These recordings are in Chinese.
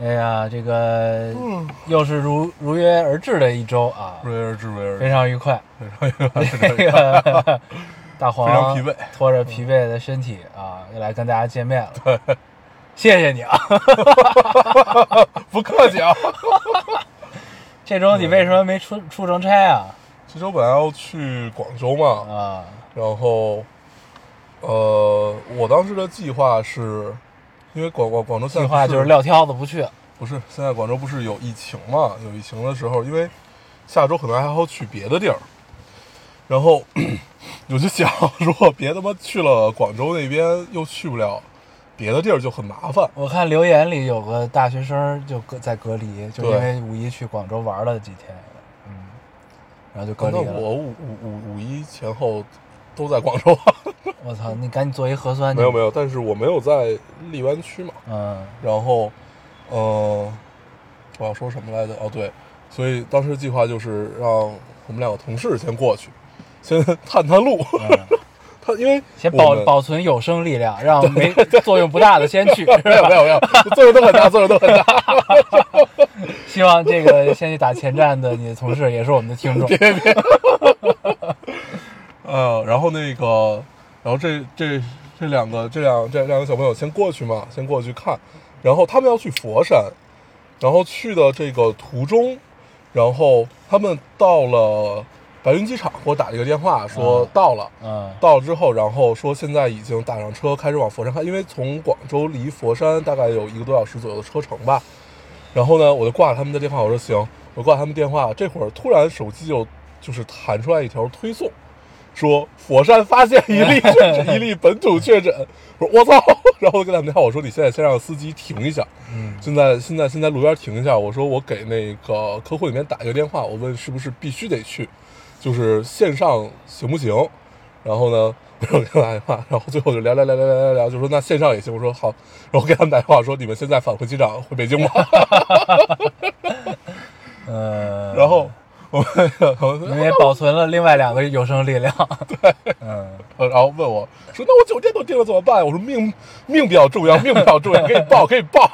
哎呀，这个嗯，又是如如约而至的一周啊，如约而至，瑞而非常愉快。非常愉快 大黄非常疲惫拖着疲惫的身体啊，又来跟大家见面了。谢谢你啊！不客气啊。这周你为什么没出出城差啊？这周本来要去广州嘛，啊，然后，呃，我当时的计划是，因为广广广州现在不计划就是撂挑子不去。不是现在广州不是有疫情嘛？有疫情的时候，因为下周可能还要去别的地儿，然后 我就想，如果别他妈去了广州那边又去不了别的地儿，就很麻烦。我看留言里有个大学生就隔在隔离，就因为五一去广州玩了几天，嗯，然后就隔离了。我五五五五一前后都在广州啊，我操，你赶紧做一核酸去。没有没有，但是我没有在荔湾区嘛。嗯，然后，呃，我要说什么来着？哦对，所以当时计划就是让我们两个同事先过去，先探探路。嗯 他因为先保保存有生力量，让没作用不大的先去。没有没有没有，作用都很大，作用都很大。希望这个先去打前站的你的同事也是我们的听众。呃，然后那个，然后这这这两个这两这两个小朋友先过去嘛，先过去看，然后他们要去佛山，然后去的这个途中，然后他们到了白云机场，给我打了一个电话说嗯到了。嗯到了之后，然后说现在已经打上车，开始往佛山开，因为从广州离佛山大概有一个多小时左右的车程吧。然后呢，我就挂了他们的电话，我说行，我挂了他们电话。这会儿突然手机就就是弹出来一条推送，说佛山发现一例确诊，一例本土确诊。我说我操！然后我给他们聊，我说你现在先让司机停一下，嗯现在现在先在路边停一下。我说我给那个客户里面打一个电话，我问是不是必须得去，就是线上行不行？然后呢，我给他打电话，然后最后就聊聊聊聊聊聊聊，就说那线上也行。我说好，然后给他们打电话说你们现在返回机场回北京吧。嗯，然后我们我因为保存了另外两个有生力量。对，嗯，然后问我说那我酒店都订了怎么办？我说命命比较重要，命比较重要，可以报可以报。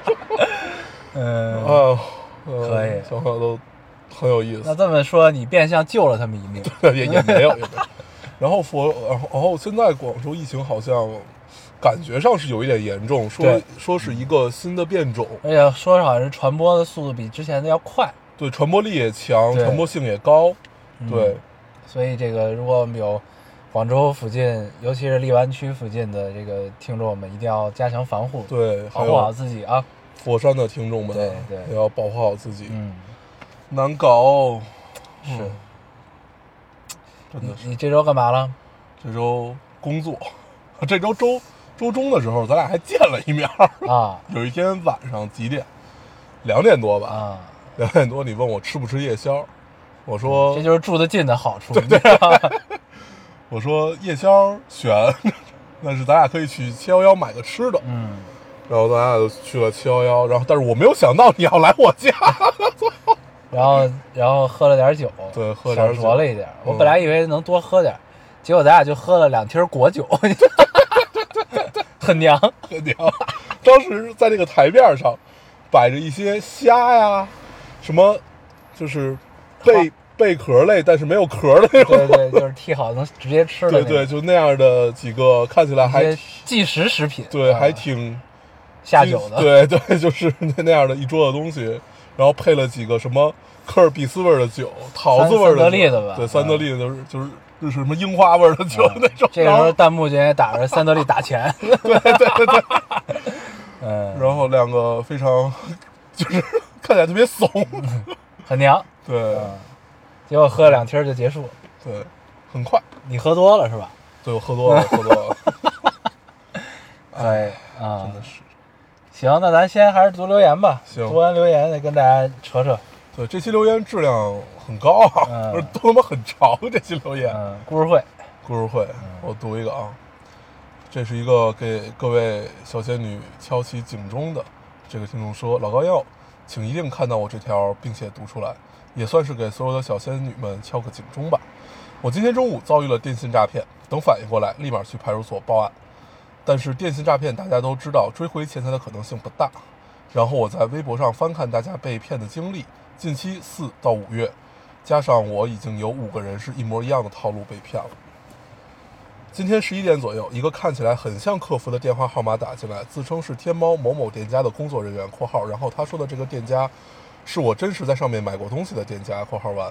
嗯，啊，可以小朋友都很有意思那。这么说，你变相救了他们一命。也也没有，也没有。然后佛，然后然后现在广州疫情好像感觉上是有一点严重，说对说是一个新的变种，而且说好像是传播的速度比之前的要快。对，传播力也强，对传播性也高，嗯对，所以这个如果我们有广州附近，尤其是荔湾区附近的这个听众们，一定要加强防护，对，还保护好有自己啊。佛山的听众们，对对也要保护好自己，嗯，难搞，是嗯真你的是你这周干嘛了？这周工作，这周周周中的时候，咱俩还见了一面儿，啊 有一天晚上几点？两点多吧，啊，两点多，你问我吃不吃夜宵，我说这就是住得近的好处，你知道吧？我说夜宵选，但是咱俩可以去七幺幺买个吃的。嗯，然后咱俩就去了七幺幺，然后但是我没有想到你要来我家，然后然后喝了点酒，对喝点酒小酌了一点。我嗯本来以为能多喝点，结果咱俩就喝了两听果酒，很娘。很娘。当时在那个台面上摆着一些虾呀，什么就是贝贝壳类但是没有壳的那种，对对，就是剔好能直接吃的。对对，就那样的几个看起来还即食食品，对啊。还挺下酒的，对对，就是那那样的一桌子东西，然后配了几个什么科尔必斯味的酒，桃子味的酒，三得利的吧。对，三得利的就是就是就是什么樱花味的酒那种。这个时候弹幕就也打着三得利打钱，对对对对，嗯，然后两个非常就是看起来特别怂，很娘，对。嗯，结果喝了两听就结束了，对，很快，你喝多了是吧？对我喝多了，喝多了，哎啊。真，的是。行，那咱先还是读留言吧。行。读完留言再跟大家扯扯。对，这期留言质量很高啊，嗯。不是都他妈很长这期留言。嗯，故事会，故事会，我读一个啊，这是一个给各位小仙女敲起警钟的。这个听众说：“老高要，请一定看到我这条，并且读出来，也算是给所有的小仙女们敲个警钟吧。我今天中午遭遇了电信诈骗，等反应过来，立马去派出所报案。但是电信诈骗大家都知道，追回钱财的可能性不大。然后我在微博上翻看大家被骗的经历，近期四到五月，加上我已经有五个人是一模一样的套路被骗了。今天十一点左右，一个看起来很像客服的电话号码打进来，自称是天猫某某店家的工作人员（括号），然后他说的这个店家是我真实在上面买过东西的店家（括号完）。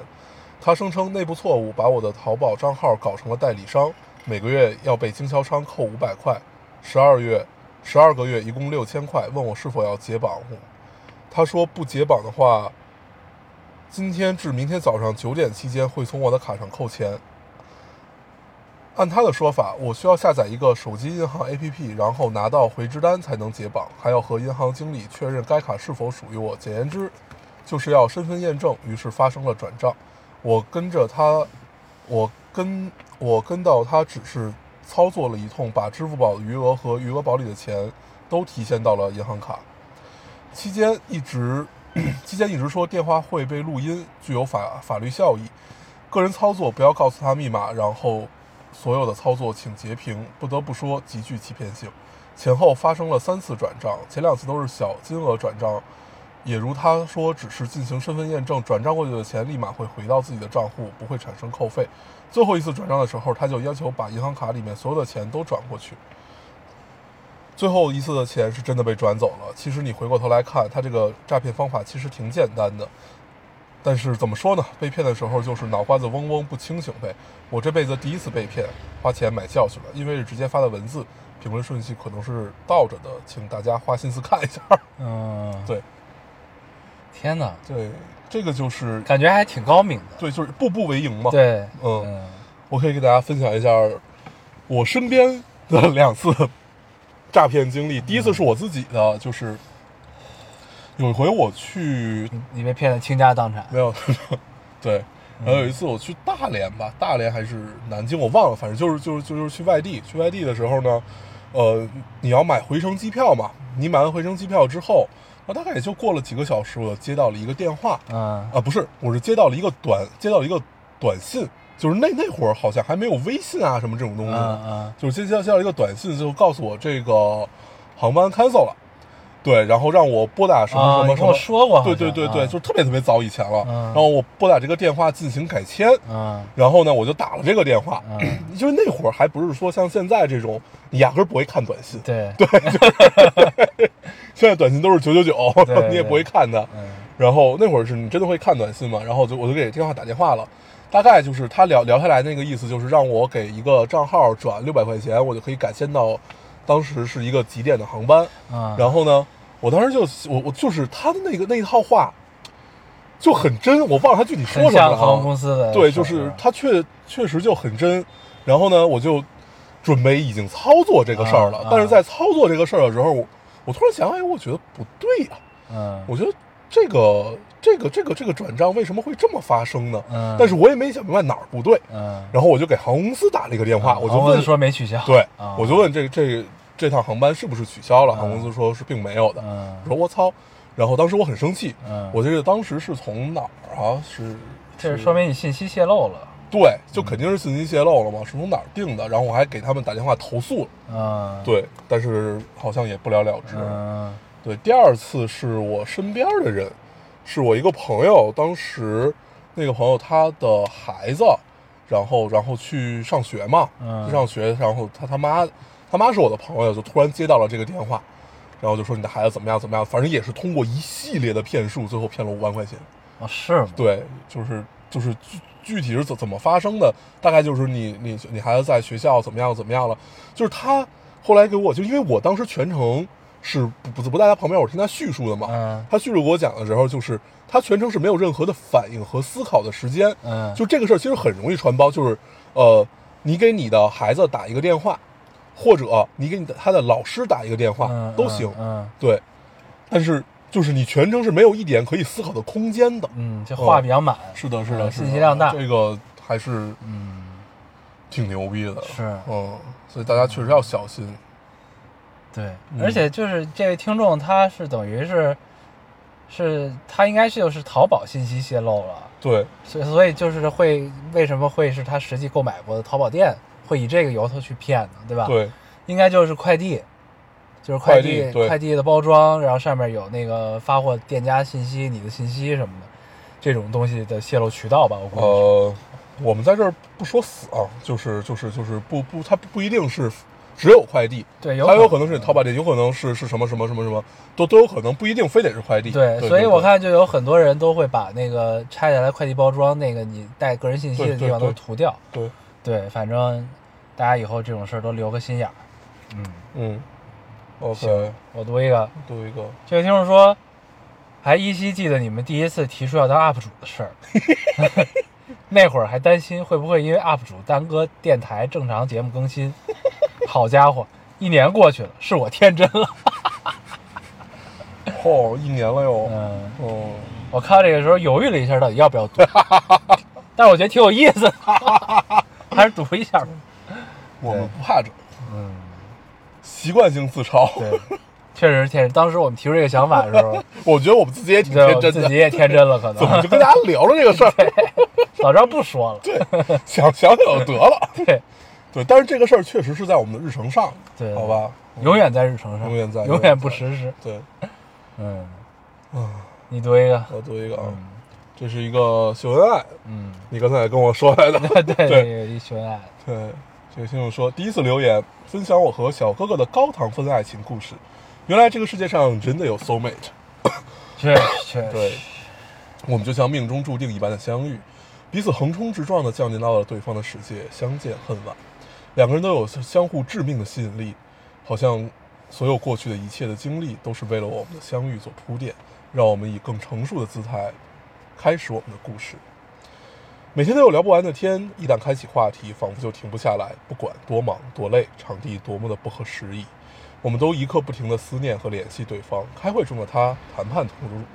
他声称内部错误把我的淘宝账号搞成了代理商，每个月要被经销商扣五百块，十二月十二个月一共六千块，问我是否要解绑。他说不解绑的话，今天至明天早上九点期间会从我的卡上扣钱。按他的说法，我需要下载一个手机银行 APP，然后拿到回执单才能解绑，还要和银行经理确认该卡是否属于我。简言之，就是要身份验证。于是发生了转账，我跟着他，我跟我跟到他只是操作了一通，把支付宝的余额和余额宝里的钱都提现到了银行卡。期间一直 期间一直说电话会被录音，具有法法律效益。个人操作不要告诉他密码，然后所有的操作请截屏。不得不说，极具欺骗性。前后发生了三次转账，前两次都是小金额转账，也如他说，只是进行身份验证，转账过去的钱立马会回到自己的账户，不会产生扣费。最后一次转账的时候，他就要求把银行卡里面所有的钱都转过去。最后一次的钱是真的被转走了。其实你回过头来看，他这个诈骗方法其实挺简单的，但是怎么说呢？被骗的时候就是脑瓜子嗡嗡不清醒呗。我这辈子第一次被骗，花钱买教训了，因为是直接发的文字，评论顺序可能是倒着的，请大家花心思看一下。嗯，对天哪，对，这个就是感觉还挺高明的。对，就是步步为营嘛。，对，嗯嗯我可以给大家分享一下我身边的两次诈骗经历。第一次是我自己的，就是有一回我去你你被骗得倾家荡产。没有，对，然后有一次我去大连吧，大连还是南京，我忘了，反正就是就是就是去外地。去外地的时候呢，呃，你要买回程机票嘛，你买完回程机票之后，啊，大概也就过了几个小时，我接到了一个电话，嗯啊，不是，我是接到了一个短，接到了一个短信，就是那那会儿好像还没有微信啊什么这种东西，嗯嗯就是接接接到一个短信，就告诉我这个航班 cancel 了，对，然后让我拨打什么什么什么，说过对对对对，啊。就是特别特别早以前了，嗯。然后我拨打这个电话进行改签，嗯。然后呢，我就打了这个电话，嗯，因为那会儿还不是说像现在这种，你压根儿不会看短信，对。对，现在短信都是九九九，你也不会看的，嗯。然后那会儿是你真的会看短信嘛？然后我就我就给电话打电话了，大概就是他聊聊下来那个意思，就是让我给一个账号转六百块钱，我就可以改签到当时是一个几点的航班。嗯，然后呢，我当时就我我就是他的那个那一套话就很真，我忘了他具体说什么了航空公啊。司的，对，就是他确确实就很真。然后呢，我就准备已经操作这个事儿了，但是在操作这个事儿的时候，我我突然想，哎，我觉得不对呀、嗯我觉得这个这个这个这个转账为什么会这么发生呢？嗯但是我也没想明白哪儿不对，嗯，然后我就给航空公司打了一个电话，我就问，说没取消，对，啊我就问这这这趟航班是不是取消了？嗯航空公司说是并没有的。嗯我说我操，然后当时我很生气，嗯，我记得当时是从哪儿啊？是这是说明你信息泄露了，对，就肯定是信息泄露了嘛，是从哪儿定的？然后我还给他们打电话投诉了，嗯，，对，但是好像也不了了之。嗯对，第二次是我身边的人，是我一个朋友，当时那个朋友他的孩子，然后然后去上学嘛，嗯去上学，然后他他妈他妈是我的朋友，就突然接到了这个电话，然后就说你的孩子怎么样怎么样，反正也是通过一系列的骗术，最后骗了五万块钱。啊是吗？对，就是就是具具体是怎怎么发生的，大概就是你你你孩子在学校怎么样怎么样了，就是他后来给我就因为我当时全程是不不不在他旁边，我听他叙述的嘛，嗯他叙述给我讲的时候，就是他全程是没有任何的反应和思考的时间，嗯，就这个事儿其实很容易传播，就是呃，你给你的孩子打一个电话，或者你给你的他的老师打一个电话、嗯都行，嗯对，但是就是你全程是没有一点可以思考的空间的。嗯，就话比较满，是的，是的，信息量大这个还是嗯，挺牛逼的。是嗯，所以大家确实要小心。对，嗯而且就是这位听众，他是等于是，是他应该是就是淘宝信息泄露了，对，所以所以就是会为什么会是他实际购买过的淘宝店会以这个由头去骗呢？对吧？，对，应该就是快递，就是快递快递对快递的包装，然后上面有那个发货店家信息、你的信息什么的，这种东西的泄露渠道吧，我估计。呃，我们在这儿不说死啊，就是就是就是不不，它不一定是只有快递，对，有还有可可能是你淘宝店，有可能是是什么什么什么什么，都都有可能，不一定非得是快递。对，对，所以我看就有很多人都会把那个拆下来快递包装那个你带个人信息的地方都对对对涂掉。对，对，反正大家以后这种事儿都留个心眼儿。嗯，嗯，OK，我读一个，读一个，这位听众说，还依稀记得你们第一次提出要当 UP 主的事儿，那会儿还担心会不会因为 UP 主耽搁电台正常节目更新。好家伙，一年过去了，是我天真了。哦，一年了哟，嗯，哦，我看这个时候犹豫了一下，到底要不要读，但是我觉得挺有意思的，还是读一下吧。我们不怕这，嗯，习惯性自嘲。对，确实是天真。当时我们提出这个想法的时候，我觉得我们自己也挺天真的，自己也天真了，可 怎么能就跟大家聊了这个事儿？早知道不说了。想想想就得了。对对，但是这个事儿确实是在我们的日程上，对，好吧？永远在日程上，永远在永远不实施。对，嗯，嗯，你读一个。我读一个啊，嗯这是一个秀恩爱，嗯，你刚才也跟我说来的。对对秀恩爱。对，这个听众说，第一次留言分享我和小哥哥的高糖分爱情故事。原来这个世界上真的有 soul mate，确实确实。对，我们就像命中注定一般的相遇，彼此横冲直撞的降临到了对方的世界，相见恨晚。两个人都有相互致命的吸引力，好像所有过去的一切的经历都是为了我们的相遇做铺垫，让我们以更成熟的姿态开始我们的故事。每天都有聊不完的天，一旦开启话题，仿佛就停不下来。不管多忙多累，场地多么的不合时宜，我们都一刻不停的思念和联系对方。开会中的他，谈判途中，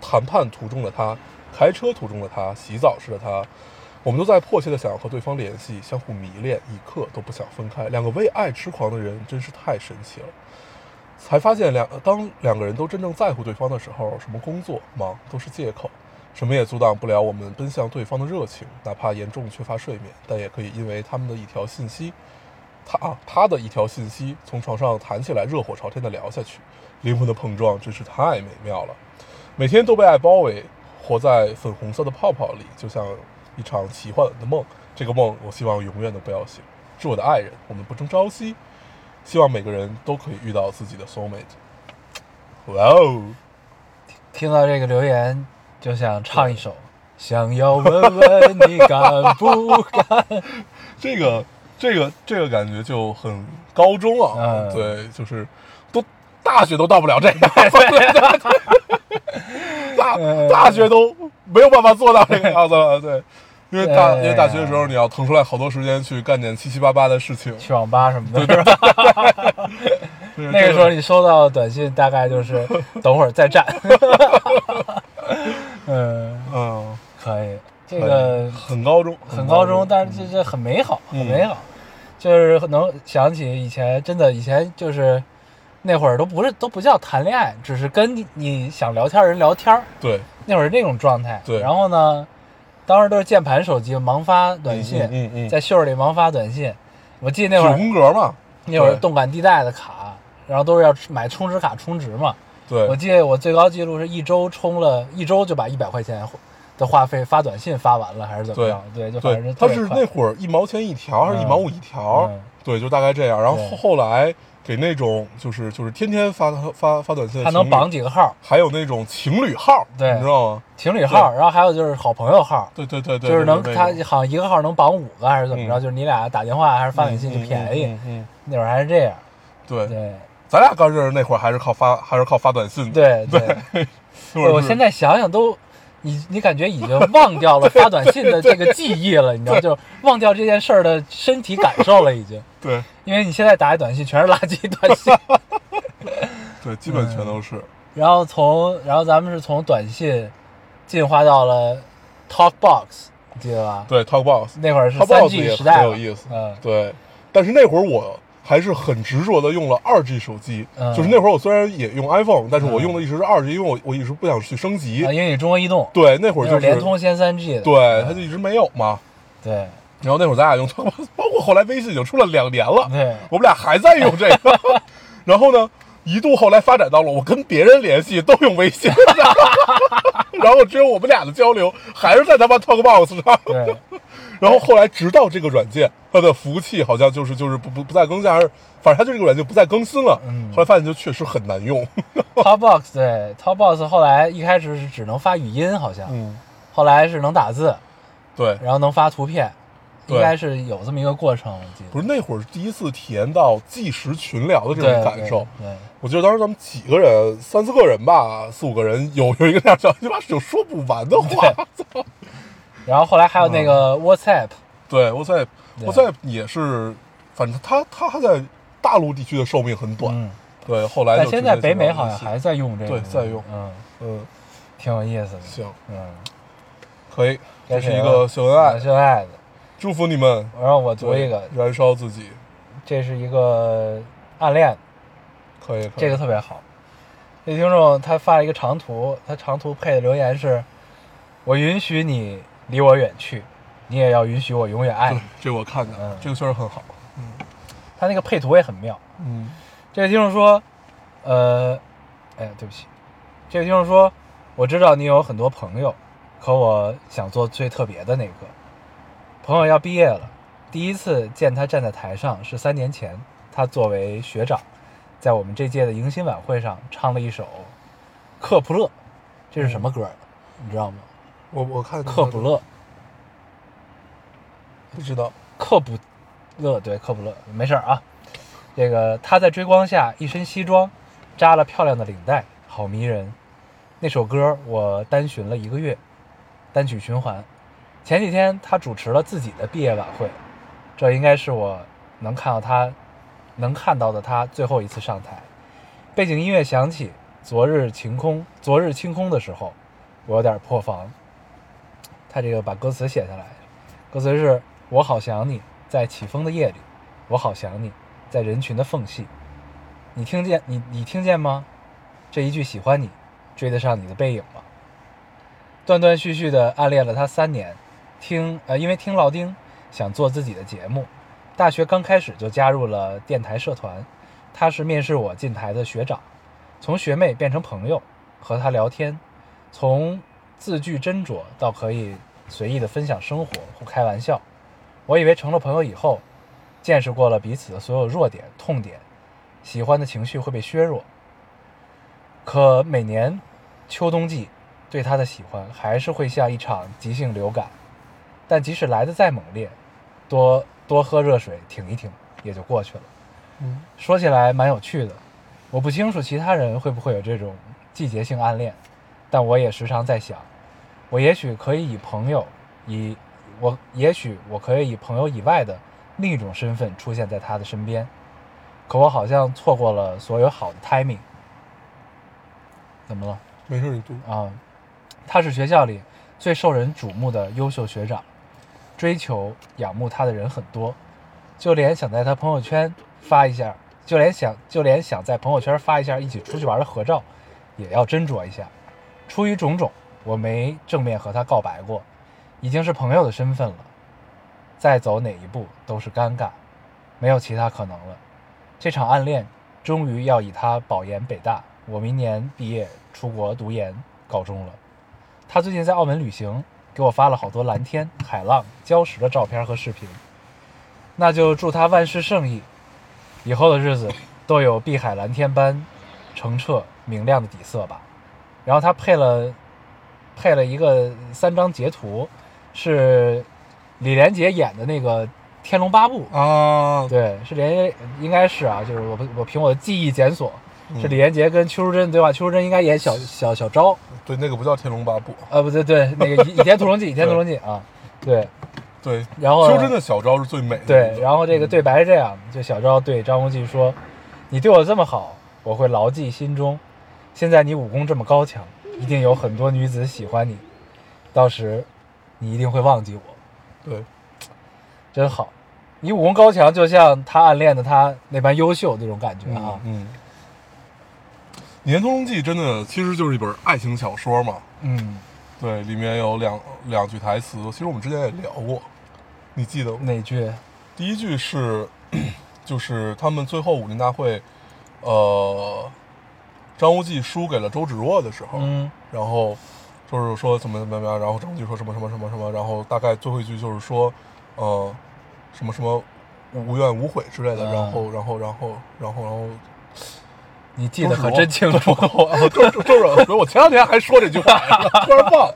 谈判途中的他，开车途中的他，洗澡时的他，我们都在迫切的想要和对方联系，相互迷恋，一刻都不想分开。两个为爱痴狂的人真是太神奇了。才发现两当两个人都真正在乎对方的时候，什么工作忙都是借口，什么也阻挡不了我们奔向对方的热情。哪怕严重缺乏睡眠，但也可以因为他们的一条信息，他啊他的一条信息，从床上弹起来，热火朝天的聊下去，灵魂的碰撞真是太美妙了。每天都被爱包围，活在粉红色的泡泡里，就像一场奇幻的梦。这个梦，我希望永远都不要醒。是我的爱人，我们不争朝夕。希望每个人都可以遇到自己的 soul mate。哇哦，听到这个留言，就想唱一首。想要问问你敢不敢？这个这个这个感觉就很高中啊，嗯对，就是都大学都到不了这个，大嗯大学都没有办法做到这个样子了，对，因为大因为大学的时候你要腾出来好多时间去干点七七八八的事情，去网吧什么的？那个时候你收到的短信大概就是 等会儿再战。嗯，嗯，可以，这个很高中，很高中，但是这这很美好，很嗯美好，就是能想起以前真的以前就是那会儿都不是都不叫谈恋爱，只是跟你你想聊天的人聊天儿，对那会儿是那种状态。对然后呢，当时都是键盘手机，忙发短信，嗯嗯嗯在袖儿里忙发短信。我记得那会九儿宫格嘛，那会儿动感地带的卡，然后都是要买充值卡充值嘛。对，我记得我最高记录是一周充了一周就把一百块钱的话费发短信发完了，还是怎么样？对，就反正对，特别快它是那会儿一毛钱一条还是一毛五一条？嗯对，就大概这样。然后后后来给那种就是就是天天发发发短信他能绑几个号，还有那种情侣号，对你知道吗？情侣号，然后还有就是好朋友号，对对对对，就是能他好像一个号能绑五个还是怎么着？嗯就是你俩打电话还是发短信就便宜，嗯那会儿还是这样。对，对咱俩刚认识那会儿还是靠发还是靠发短信的，对对，我现在想想都。你你感觉已经忘掉了发短信的这个记忆了，你知道，就忘掉这件事儿的身体感受了，已经。对因为你现在打的短信全是垃圾短信。对，基本全都是。然后从然后咱们是从短信进化到了 TalkBox，你记得吧？对 Talkbox，那会儿是三 G 时代，很有意思。嗯，对，但是那会儿我还是很执着的用了二 G 手机，嗯。就是那会儿我虽然也用 iPhone，但是我嗯用的一直是二 G，因为我我一直不想去升级。啊，因为你中国移动，对，那会儿就是联通先三 G 的，对，它就一直没有嘛。对。然后那会儿咱俩用 包括后来微信已经出了两年了，对。我们俩还在用这个。然后呢，一度后来发展到了我跟别人联系都用微信，然后只有我们俩的交流还是在他妈 Talkbox 上。对，然后后来直到这个软件，它的服务器好像就是就是不不不再更新，还是反正它就这个软件不再更新了。嗯后来发现就确实很难用。TalkBox 对 TalkBox 后来一开始是只能发语音，好像，嗯，后来是能打字，对，然后能发图片，对应该是有这么一个过程，我记得。不是那会儿第一次体验到即时群聊的这种感受。对，对我记得当时咱们几个人，三四个人吧，四五个人，有有一个那样小鸡巴有说不完的话。然后后来还有那个 WhatsApp，对 WhatsApp，WhatsApp 也是，反正它它还在大陆地区的寿命很短。嗯，对，后来但现在北美好像还在用这个，对在用。嗯，嗯。挺有意思的，行。嗯，可以，这是一个秀恩爱，秀恩爱的。祝福你们。然后我读一个，燃烧自己，这是一个暗恋，可以，可以这个特别好。这听众他发了一个长图，他长图配的留言是：“我允许你离我远去，你也要允许我永远爱你。，这我看见了嗯，这个确实很好。”嗯他那个配图也很妙。嗯这位听众说：“呃，哎呀，对不起。”这位听众说：“我知道你有很多朋友，可我想做最特别的那个。朋友要毕业了，第一次见他站在台上是三年前，他作为学长，在我们这届的迎新晚会上唱了一首《克普勒》，这是什么歌儿？你知道吗？我我看克普勒，不知道，克普勒，对，克普勒，没事儿啊。这个他在追光下一身西装，扎了漂亮的领带，好迷人。那首歌我单循了一个月，单曲循环。前几天他主持了自己的毕业晚会，这应该是我能看到他能看到的他最后一次上台。背景音乐响起，昨日晴空，昨日清空的时候，我有点破防。他这个把歌词写下来，歌词是：我好想你，在起风的夜里，我好想你，在人群的缝隙。你听见你你听见吗？这一句喜欢你，追得上你的背影吗？断断续续的暗恋了他三年，听呃，因为听老丁想做自己的节目，大学刚开始就加入了电台社团。他是面试我进台的学长，从学妹变成朋友，和他聊天，从字句斟酌到可以随意的分享生活或开玩笑。我以为成了朋友以后，见识过了彼此的所有弱点、痛点，喜欢的情绪会被削弱。可每年秋冬季，对他的喜欢还是会像一场急性流感，但即使来的再猛烈，多多喝热水挺一挺也就过去了。嗯说起来蛮有趣的，我不清楚其他人会不会有这种季节性暗恋，但我也时常在想，我也许可以以朋友，以我也许我可以以朋友以外的另一种身份出现在他的身边，可我好像错过了所有好的 timing。怎么了？没事，你读。啊，他是学校里最受人瞩目的优秀学长，追求仰慕他的人很多，就连想在他朋友圈发一下，就连想就连想在朋友圈发一下一起出去玩的合照，也要斟酌一下。出于种种，我没正面和他告白过，已经是朋友的身份了，再走哪一步都是尴尬，没有其他可能了。这场暗恋终于要以他保研北大，我明年毕业出国读研告终了。他最近在澳门旅行，给我发了好多蓝天、海浪、礁石的照片和视频。那就祝他万事胜意，以后的日子都有碧海蓝天般澄澈明亮的底色吧。然后他配了配了一个三张截图，是李连杰演的那个《天龙八部》啊，对，是连应该是啊，就是我我凭我的记忆检索，嗯是李连杰跟邱淑贞对吧？邱淑贞应该演小小小昭，对，那个不叫《天龙八部》，啊，不对对，那个倚倚天屠龙记，倚天屠龙记啊，对，对，然后邱贞的小昭是最美的。对，然后这个对白是这样，就小昭对张无忌说：“你对我这么好，我会牢记心中。现在你武功这么高强，一定有很多女子喜欢你，到时你一定会忘记我。对，真好，你武功高强，就像他暗恋的他那般优秀那种感觉啊。嗯，《倚天屠龙记》真的其实就是一本爱情小说嘛。嗯，对，里面有两两句台词，其实我们之前也聊过，你记得吗？哪句？第一句是，就是他们最后武林大会，呃，张无忌输给了周芷若的时候，嗯然后就是说怎么怎么怎么样，然后张无忌说什么什么什么什么，然后大概最后一句就是说，呃，什么什么无怨无悔之类的，嗯然后然后然后然后然后你记得可真清楚。周周周芷，我前两天还说这句话，突然忘了，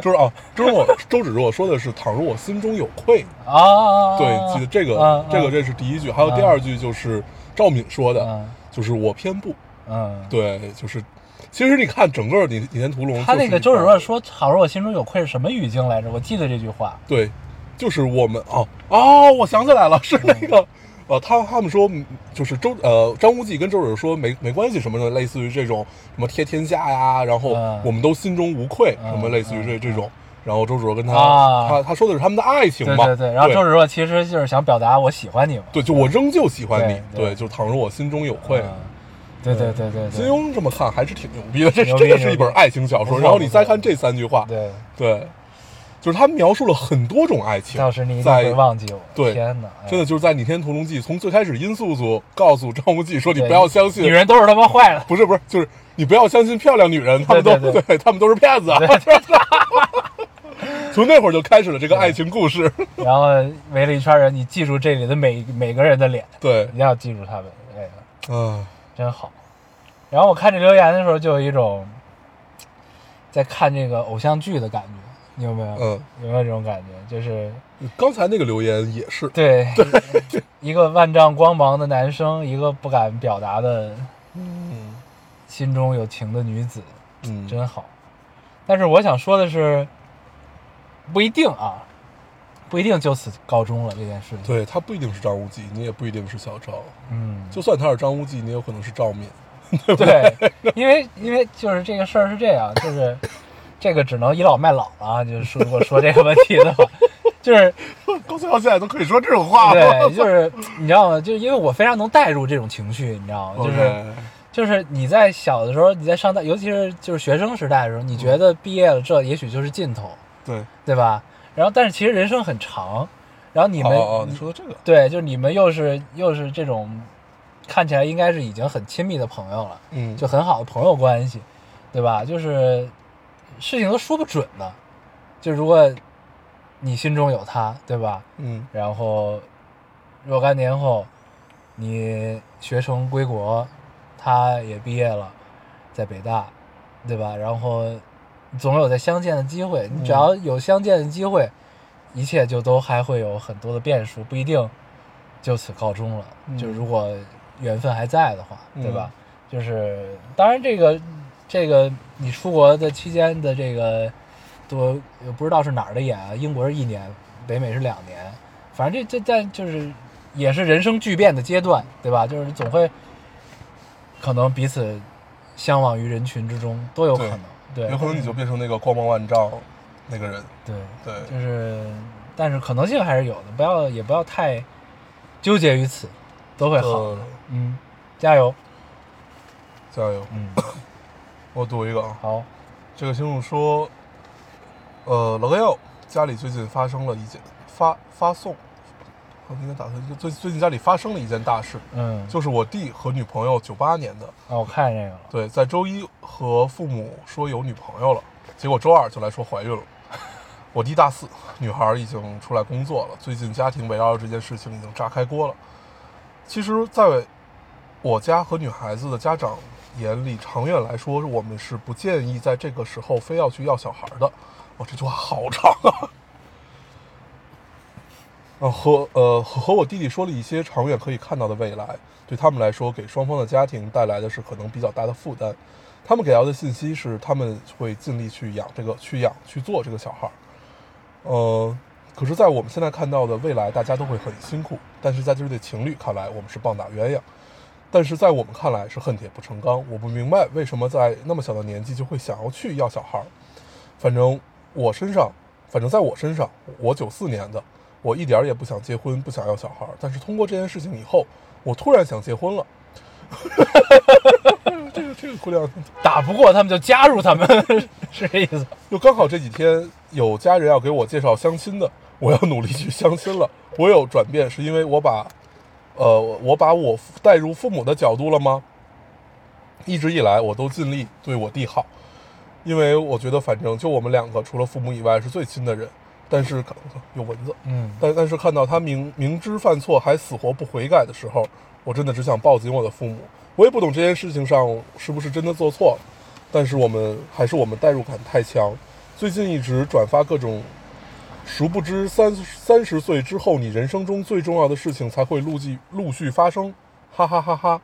就是啊，周芷周芷若说的是“倘若我心中有愧”，啊，对，记得这个、啊这个这是第一句，还有第二句就是赵敏说的，嗯就是我偏不，嗯，对，就是其实你看整个《倚倚天屠龙》，他那个周芷若说“倘若我心中有愧”是什么语境来着？我记得这句话。对，就是我们哦哦，我想起来了，是那个。呃，他他们说，嗯就是周呃张无忌跟周芷若说没没关系什么的，类似于这种什么贴天下呀，然后嗯我们都心中无愧，嗯什么类似于这嗯这种。然后周芷若跟他、啊他他说的是他们的爱情嘛，对对对，然后周芷若其实就是想表达我喜欢你嘛。对，就我仍旧喜欢你，对对就倘若我心中有愧。嗯对对对对金，庸这么看还是挺牛逼的，这牛逼真的是一本爱情小说。然后你再看这三句话，对，对，就是他描述了很多种爱情，到时你一定在会忘记我。对天哪，哎真的就是在《倚天屠龙记》从最开始殷素素告诉张无忌说：“你不要相信女人都是他妈坏的。不是不是，就是你不要相信漂亮女人，她们都对对他们都是骗子。”啊 从那会儿就开始了这个爱情故事。然后围了一圈人，你记住这里的每每个人的脸，对一，定要记住他们。哎呀，嗯，真好。然后我看这留言的时候，就有一种在看这个偶像剧的感觉，你有没有？嗯，有没有这种感觉？就是刚才那个留言也是，对一个万丈光芒的男生，一个不敢表达的嗯心中有情的女子，嗯，真好。但是我想说的是，不一定啊，不一定就此告终了这件事情。对他不一定是张无忌，你也不一定是小赵，嗯，就算他是张无忌，你也有可能是赵敏。对，因为因为就是这个事儿是这样，就是这个只能倚老卖老了啊。就是说如果说这个问题的话，就是高翠瑶现在都可以说这种话了。对，就是你知道吗？就是因为我非常能带入这种情绪，你知道吗？就是就是你在小的时候，你在上大，尤其是就是学生时代的时候，你觉得毕业了这也许就是尽头，对，对吧？然后但是其实人生很长，然后你们哦哦，你说的这个，对，就是你们又是又是这种看起来应该是已经很亲密的朋友了。嗯，就很好的朋友关系，对吧？就是事情都说不准呢，就如果你心中有他，对吧？嗯然后若干年后你学成归国，他也毕业了，在北大，对吧？然后总有再相见的机会，你只要有相见的机会，一切就都还会有很多的变数，不一定就此告终了。嗯就如果缘分还在的话，对吧？就是当然这个这个你出国的期间的这个多也不知道是哪儿的演啊，英国是一年，北美是两年，反正这这在就是也是人生巨变的阶段，对吧？就是总会可能彼此相忘于人群之中，都有可能。对，有可能你就变成那个光芒万丈那个人。对对，就是，但是可能性还是有的，不要也不要太纠结于此，都会好的。嗯，加油。加油！嗯，我读一个啊，好。这个听众说，呃，老哥要家里最近发生了一件发发送，我应该打算就最最近家里发生了一件大事，嗯，就是我弟和女朋友九八年的，啊，我看这个了。对，在周一和父母说有女朋友了，结果周二就来说怀孕了。我弟大四，女孩已经出来工作了，最近家庭围绕着这件事情已经炸开锅了。其实，在我家和女孩子的家长眼里，长远来说，我们是不建议在这个时候非要去要小孩的。哦，这句话好长啊！啊，和呃和我弟弟说了一些长远可以看到的未来，对他们来说，给双方的家庭带来的是可能比较大的负担。他们给到的信息是，他们会尽力去养这个，去养去做这个小孩。呃，可是，在我们现在看到的未来，大家都会很辛苦。但是在这对情侣看来，我们是棒打鸳鸯。但是在我们看来是恨铁不成钢。我不明白为什么在那么小的年纪就会想要去要小孩儿。反正我身上，反正在我身上，我九四年的，我一点儿也不想结婚，不想要小孩儿。但是通过这件事情以后，我突然想结婚了。这个这个姑娘，打不过他们就加入他们，是这意思。就刚好这几天有家人要给我介绍相亲的，我要努力去相亲了。我有转变，是因为我把，呃，我把我带入父母的角度了吗？一直以来我都尽力对我弟好，因为我觉得反正就我们两个，除了父母以外是最亲的人。但是有蚊子，嗯，但但是看到他明明知犯错还死活不悔改的时候，我真的只想抱紧我的父母。我也不懂这件事情上是不是真的做错了，但是我们还是我们代入感太强。最近一直转发各种，殊不知三三十岁之后，你人生中最重要的事情才会陆续陆续发生，哈哈哈哈。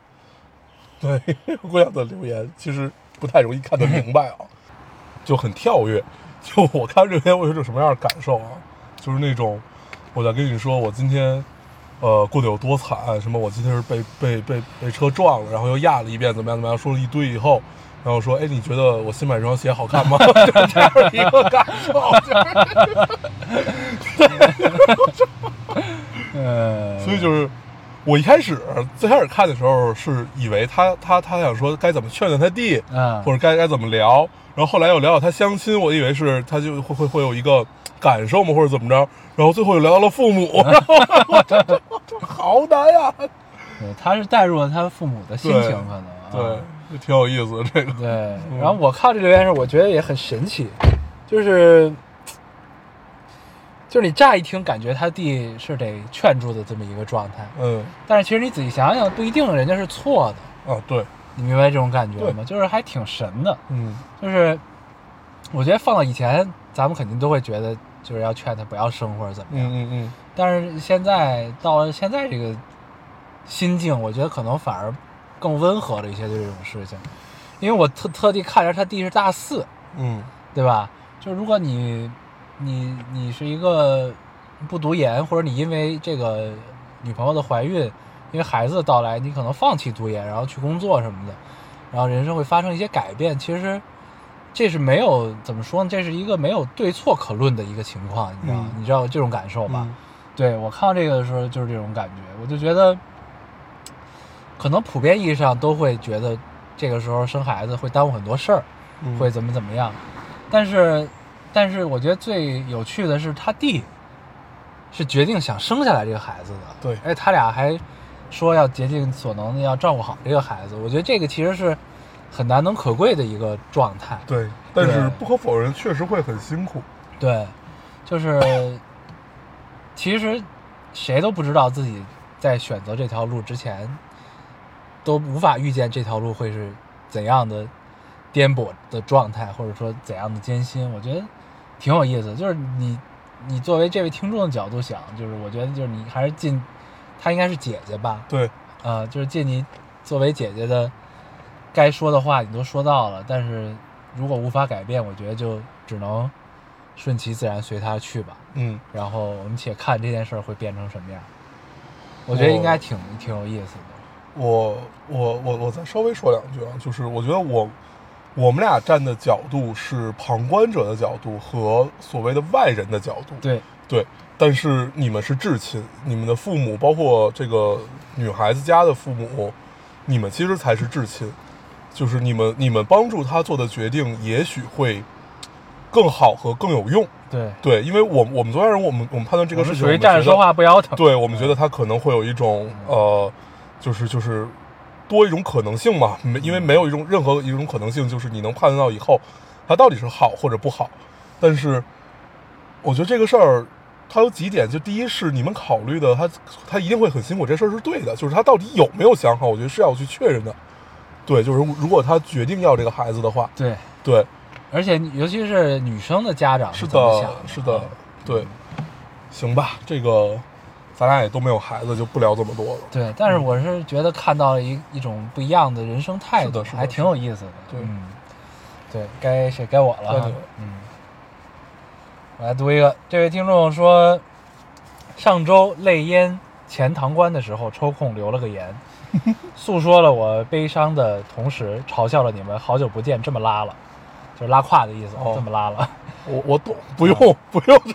对，姑娘的留言其实不太容易看得明白啊，就很跳跃。就我看这篇，我有种什么样的感受啊？就是那种我在跟你说我今天。呃，过得有多惨？什么？我今天是被被被被车撞了，然后又压了一遍，怎么样怎么样？说了一堆以后，然后说，哎，你觉得我新买这双鞋好看吗？就是这样一个感受。呃，所以就是我一开始最开始看的时候是以为他他他想说该怎么劝劝他弟，嗯或者该该怎么聊，然后后来又聊到他相亲，我以为是他就会会会有一个感受嘛，或者怎么着，然后最后又聊到了父母，然后我这这这好难呀。对，他是带入了他父母的心情，对可能啊对，就 挺有意思的这个。对。然后我看这留言时，我觉得也很神奇，就是就是你乍一听，感觉他弟是得劝住的这么一个状态，嗯。但是其实你仔细想想，不一定人家是错的，啊，对，你明白这种感觉吗？就是还挺神的，嗯。就是我觉得放到以前，咱们肯定都会觉得就是要劝他不要生或者怎么样，嗯嗯。但是现在到了现在这个心境，我觉得可能反而更温和的一些对这种事情，因为我特特地看着他弟是大四，嗯对吧？就如果你你你是一个不读研，或者你因为这个女朋友的怀孕，因为孩子的到来，你可能放弃读研，然后去工作什么的，然后人生会发生一些改变。其实这是没有怎么说呢？这是一个没有对错可论的一个情况，你知道？嗯你知道这种感受吧？嗯对我看到这个的时候就是这种感觉，我就觉得，可能普遍意义上都会觉得这个时候生孩子会耽误很多事儿，嗯，会怎么怎么样。但是，但是我觉得最有趣的是他弟是决定想生下来这个孩子的，对哎，他俩还说要竭尽所能的要照顾好这个孩子。我觉得这个其实是很难能可贵的一个状态。对，但是不可否认，确实会很辛苦。对，就是其实谁都不知道自己在选择这条路之前，都无法预见这条路会是怎样的颠簸的状态，或者说怎样的艰辛。我觉得挺有意思，就是你你作为这位听众的角度想，就是我觉得就是你还是尽，她应该是姐姐吧，对，呃，就是尽你作为姐姐的该说的话，你都说到了。但是如果无法改变，我觉得就只能顺其自然，随他去吧。嗯然后我们且看这件事儿会变成什么样。我觉得应该挺挺有意思的。我我我我再稍微说两句啊，就是我觉得我我们俩站的角度是旁观者的角度和所谓的外人的角度，对，对，但是你们是至亲，你们的父母，包括这个女孩子家的父母，你们其实才是至亲，就是你们你们帮助他做的决定，也许会更好和更有用。对，对，因为我我们昨天人，我们我们判断这个事情，属于站着说话不腰疼。对我们觉得他可能会有一种呃，就是就是多一种可能性嘛，没因为没有一种任何一种可能性，就是你能判断到以后他到底是好或者不好。但是我觉得这个事儿它有几点，就第一是你们考虑的，他他一定会很辛苦，这事儿是对的，就是他到底有没有想好，我觉得是要去确认的。对，就是如果他决定要这个孩子的话，对，对，而且尤其是女生的家长是的，是的，对，行吧，这个咱俩也都没有孩子，就不聊这么多了。对，但是我是觉得看到了一一种不一样的人生态度，还挺有意思的。对嗯，对，该谁该我了。嗯，我来读一个，这位听众说，上周泪淹钱塘关的时候抽空留了个言，诉说了我悲伤的同时，嘲笑了你们好久不见这么拉了，就是拉胯的意思，哦这么拉了。我我懂，不用不用。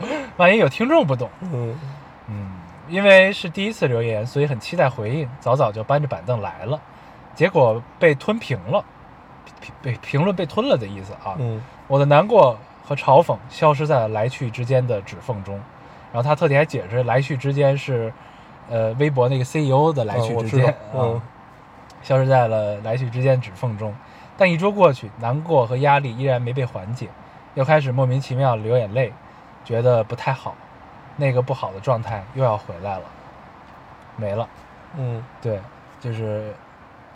万一有听众不懂，嗯。嗯，因为是第一次留言，所以很期待回应，早早就搬着板凳来了，结果被吞平了，评被评论被吞了的意思啊。嗯。我的难过和嘲讽消失在了来去之间的指缝中，然后他特地还解释来去之间是，呃，微博那个 CEO 的来去之间、嗯啊，消失在了来去之间指缝中。但一周过去，难过和压力依然没被缓解，又开始莫名其妙流眼泪，觉得不太好，那个不好的状态又要回来了，没了。嗯对，就是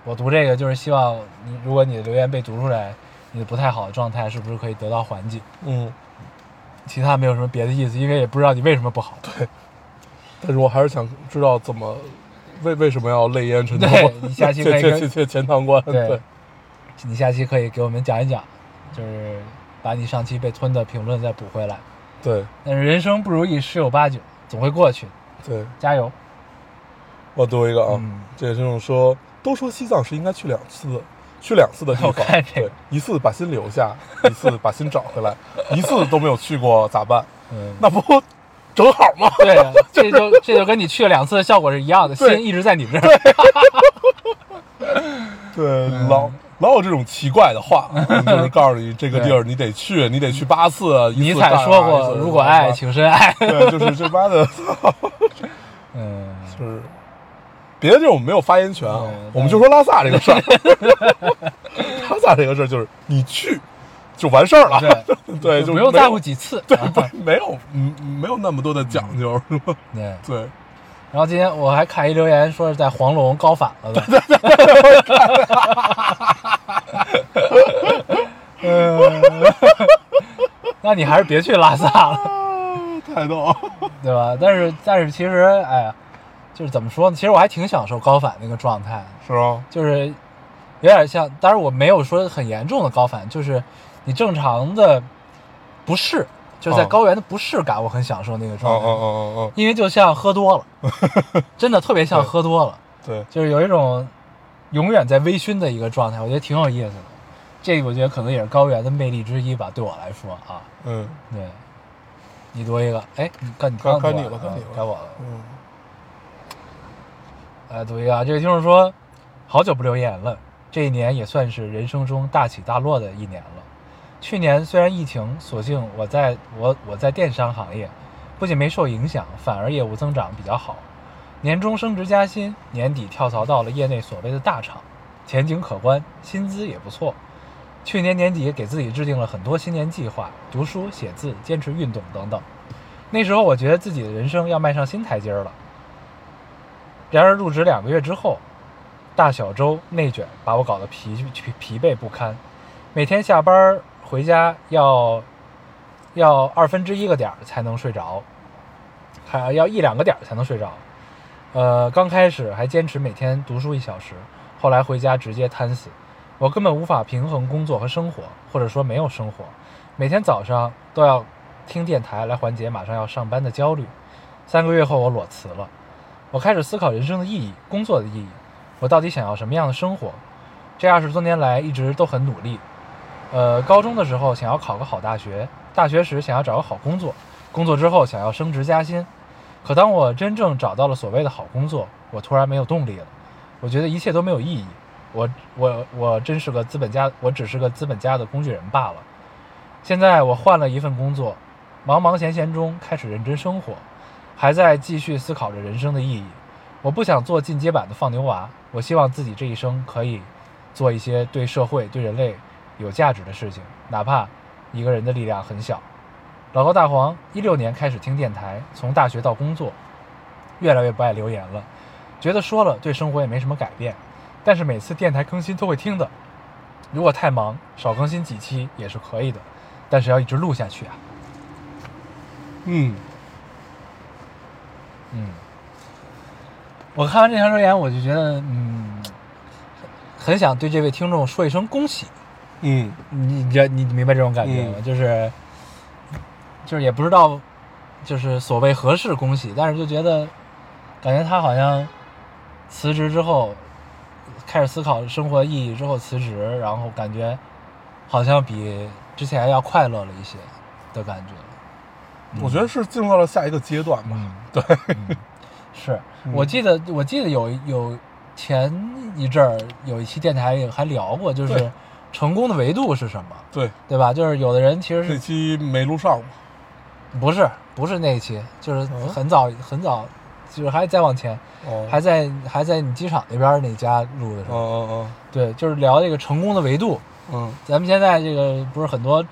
我读这个，就是希望你，如果你的留言被读出来，你的不太好的状态是不是可以得到缓解？嗯，其他没有什么别的意思，因为也不知道你为什么不好。对但是我还是想知道怎么为为什么要泪淹沉塘对关？你下期 可以跟切切切切钱塘关。对对，你下期可以给我们讲一讲，就是把你上期被吞的评论再补回来。对。但是人生不如意十有八九，总会过去，对，加油！我读一个啊，嗯。这个听众说，都说西藏是应该去两次，去两次的地我方，看这个。对，一次把心留下，一次把心找回来，一次都没有去过咋办？嗯，那不正好吗？对啊，这就这就跟你去了两次的效果是一样的，心一直在你这儿。对，老老有这种奇怪的话，就是告诉你这个地儿你得去，你得去八次。尼采说过，如果爱，请深爱。对，就是这妈的，嗯，就是别的地儿我们没有发言权啊，我们就说拉萨这个事儿。拉萨这个事儿就是你去就完事儿了，对对，就不用在乎几次。对，没有嗯没有那么多的讲究，是吧？对。对，然后今天我还看一留言，说是在黄龙高反了的。嗯，那你还是别去拉萨了，太逗，对吧？但是但是其实，哎呀，就是怎么说呢？其实我还挺享受高反那个状态的，是吗？就是有点像，当然我没有说很严重的高反，就是你正常的不适，就是在哦高原的不适感，我很享受那个嗯状态。嗯嗯嗯嗯，因为就像喝多了，真的特别像喝多了，对，就是有一种永远在微醺的一个状态，我觉得挺有意思的。这个我觉得可能也是高原的魅力之一吧，对我来说啊。嗯对，你读一个，哎，你刚你该该你了该你了该我了。嗯来读一个啊，这位听众说，好久不留言了，这一年也算是人生中大起大落的一年了。去年虽然疫情，所幸我在我我在电商行业，不仅没受影响，反而业务增长比较好。年终升职加薪，年底跳槽到了业内所谓的大厂，前景可观，薪资也不错。去年年底给自己制定了很多新年计划，读书、写字、坚持运动等等。那时候我觉得自己的人生要迈上新台阶了。然而入职两个月之后，大小周内卷把我搞得疲疲疲惫不堪，每天下班回家要要二分之一个点儿才能睡着，还要一两个点儿才能睡着。呃，刚开始还坚持每天读书一小时，后来回家直接瘫死。我根本无法平衡工作和生活，或者说没有生活。每天早上都要听电台来缓解马上要上班的焦虑。三个月后，我裸辞了。我开始思考人生的意义、工作的意义，我到底想要什么样的生活？这二十多年来一直都很努力。呃，高中的时候想要考个好大学，大学时想要找个好工作，工作之后想要升职加薪。可当我真正找到了所谓的好工作，我突然没有动力了。我觉得一切都没有意义。我我我真是个资本家，我只是个资本家的工具人罢了。现在我换了一份工作，忙忙闲闲中开始认真生活，还在继续思考着人生的意义。我不想做进阶版的放牛娃，我希望自己这一生可以做一些对社会、对人类有价值的事情，哪怕一个人的力量很小。老高大黄一六年开始听电台，从大学到工作，越来越不爱留言了，觉得说了对生活也没什么改变。但是每次电台更新都会听的，如果太忙少更新几期也是可以的，但是要一直录下去啊。嗯，嗯，我看完这条留言，我就觉得，嗯，很想对这位听众说一声恭喜。嗯。你你你你明白这种感觉吗？嗯。就是就是也不知道，就是所谓合适恭喜，但是就觉得感觉他好像辞职之后，开始思考生活意义之后辞职，然后感觉好像比之前要快乐了一些的感觉。我觉得是进入到了下一个阶段吧。嗯，对，是嗯。我记得我记得有有前一阵儿有一期电台也还聊过，就是对成功的维度是什么，对，对吧？就是有的人其实这是期没录上。嘛。不是不是那一期，就是嗯。很早很早，就是还再往前，哦，还在还在你机场那边儿那家录的时嗯候，嗯对，就是聊这个成功的维度。嗯。咱们现在这个不是很多，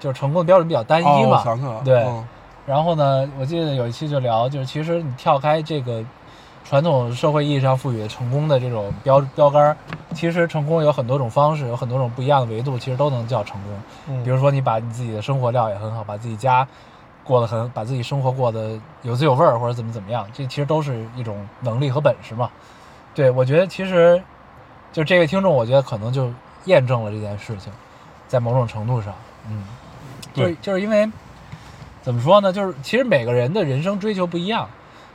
就是成功的标准比较单一嘛，我想起来了，对。嗯。然后呢，我记得有一期就聊，就是其实你跳开这个传统社会意义上赋予的成功的这种标标杆儿，其实成功有很多种方式，有很多种不一样的维度，其实都能叫成功。嗯，比如说你把你自己的生活料也很好，把自己家过得很，把自己生活过得有滋有味儿，或者怎么怎么样，这其实都是一种能力和本事嘛。对，我觉得其实就这位听众，我觉得可能就验证了这件事情，在某种程度上，嗯，就是对就是因为怎么说呢？就是其实每个人的人生追求不一样，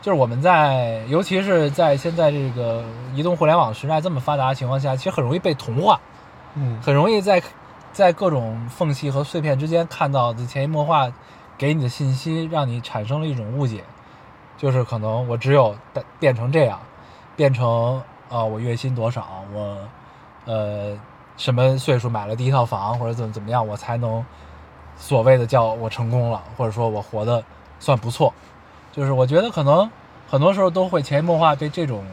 就是我们在，尤其是在现在这个移动互联网时代这么发达的情况下，其实很容易被同化，嗯。很容易在在各种缝隙和碎片之间看到的潜移默化给你的信息，让你产生了一种误解，就是可能我只有变变成这样，变成啊、我月薪多少，我呃什么岁数买了第一套房或者怎么怎么样，我才能所谓的叫我成功了，或者说我活得算不错。就是我觉得可能很多时候都会潜移默化被这种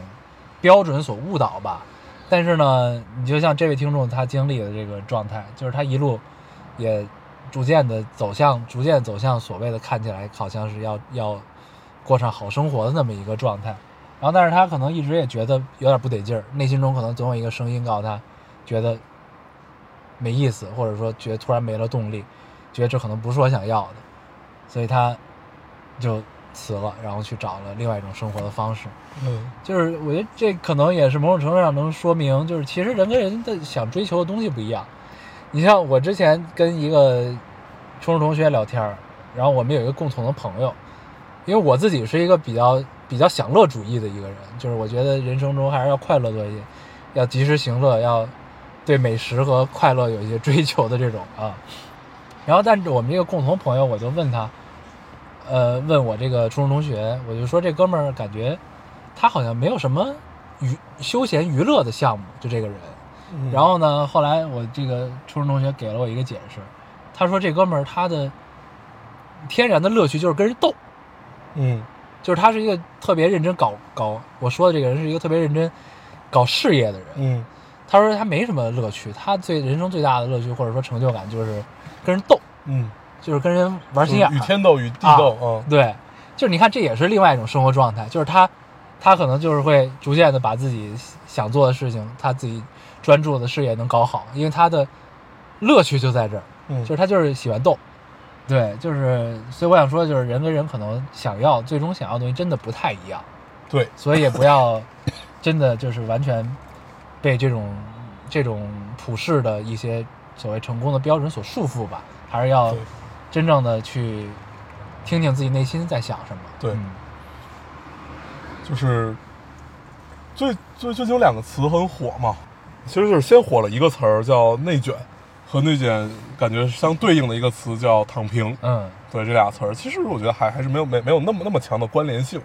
标准所误导吧。但是呢，你就像这位听众他经历的这个状态，就是他一路也逐渐的走向，逐渐走向所谓的看起来好像是要要过上好生活的那么一个状态。然后，但是他可能一直也觉得有点不得劲儿，内心中可能总有一个声音告诉他，觉得没意思，或者说觉得突然没了动力，觉得这可能不是我想要的，所以他就辞了，然后去找了另外一种生活的方式。嗯就是我觉得这可能也是某种程度上能说明，就是其实人跟人的想追求的东西不一样。你像我之前跟一个初中同学聊天，然后我们有一个共同的朋友，因为我自己是一个比较比较享乐主义的一个人，就是我觉得人生中还是要快乐多一些，要及时行乐，要对美食和快乐有一些追求的这种啊。然后，但是我们这个共同朋友，我就问他，呃，问我这个初中同学，我就说这哥们儿感觉他好像没有什么娱休闲娱乐的项目，就这个人。嗯，然后呢，后来我这个初中同学给了我一个解释，他说这哥们儿他的天然的乐趣就是跟人斗，嗯。就是他是一个特别认真搞搞，我说的这个人是一个特别认真搞事业的人。嗯。他说他没什么乐趣，他最人生最大的乐趣或者说成就感就是跟人斗，嗯，就是跟人玩心眼儿。与天斗与地斗啊，对，就是你看，这也是另外一种生活状态，就是他，他可能就是会逐渐的把自己想做的事情，他自己专注的事业能搞好，因为他的乐趣就在这儿，嗯。就是他就是喜欢斗。对，就是，所以我想说，就是人跟人可能想要最终想要的东西真的不太一样，对，所以也不要真的就是完全被这种这种普世的一些所谓成功的标准所束缚吧，还是要对真正的去听听自己内心在想什么。对嗯就是最最最近有两个词很火嘛，其实就是先火了一个词儿叫内卷，和内卷感觉相对应的一个词叫躺平。嗯对这俩词儿，其实我觉得还还是没有没没有那么那么强的关联性。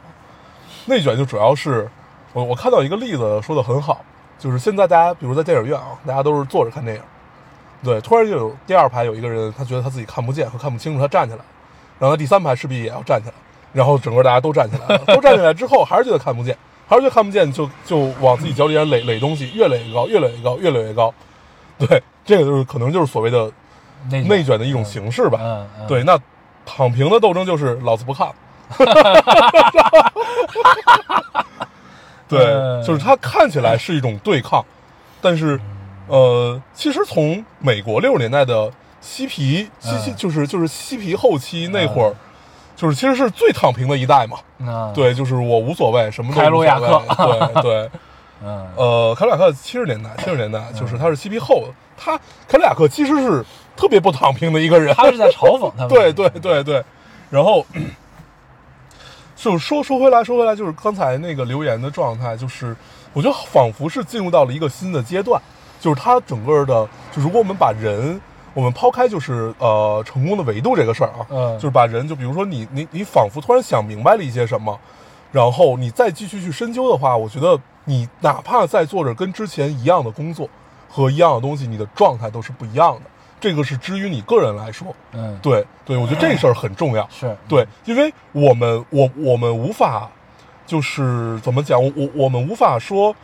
内卷就主要是我我看到一个例子说的很好，就是现在大家比如在电影院啊，大家都是坐着看电影，对，突然就有第二排有一个人，他觉得他自己看不见和看不清楚，他站起来，然后他第三排势必也要站起来，然后整个大家都站起来了，都站起来之后还是觉得看不见，还是觉得看不见，就就往自己脚底下垒垒东西，越垒越高，越垒越高，越垒越高。对，这个就是可能就是所谓的内内卷的一种形式吧。嗯嗯，对，那躺平的斗争就是老子不看了。对，嗯就是它看起来是一种对抗，但是，呃，其实从美国六十年代的嬉皮，嬉就是就是嬉皮后期那会儿嗯，就是其实是最躺平的一代嘛。嗯，对，就是我无所谓，什么都凯鲁亚克对 对，嗯呃，凯鲁亚克七十年代，七十年代就是他是嬉皮后，他凯鲁亚克其实是特别不躺平的一个人。他是在嘲讽他们。对对对对，然后，就说说回来说回来，就是刚才那个留言的状态，就是我觉得仿佛是进入到了一个新的阶段，就是它整个的，就如果我们把人，我们抛开就是呃成功的维度这个事儿啊，嗯就是把人，就比如说你你你仿佛突然想明白了一些什么，然后你再继续去深究的话，我觉得你哪怕在做着跟之前一样的工作和一样的东西，你的状态都是不一样的。这个是至于你个人来说，嗯，对对，我觉得这事儿很重要。是，对，因为我们我我们无法，就是怎么讲，我我我们无法说，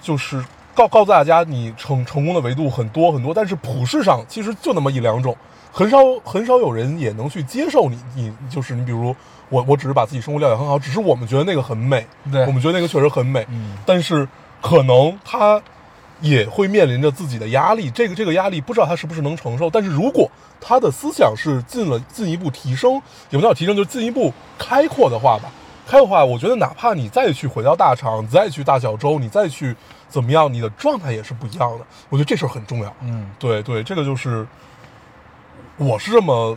就是告告诉大家你成成功的维度很多很多，但是普世上其实就那么一两种，很少很少有人也能去接受你你就是你比如我我只是把自己生活料理很好，只是我们觉得那个很美，对我们觉得那个确实很美，嗯但是可能他也会面临着自己的压力，这个这个压力不知道他是不是能承受。但是如果他的思想是进了进一步提升，也不叫提升，就是进一步开阔的话吧。开阔的话，我觉得哪怕你再去回到大厂，再去大小周，你再去怎么样，你的状态也是不一样的。我觉得这事儿很重要。嗯，对对，这个就是我是这么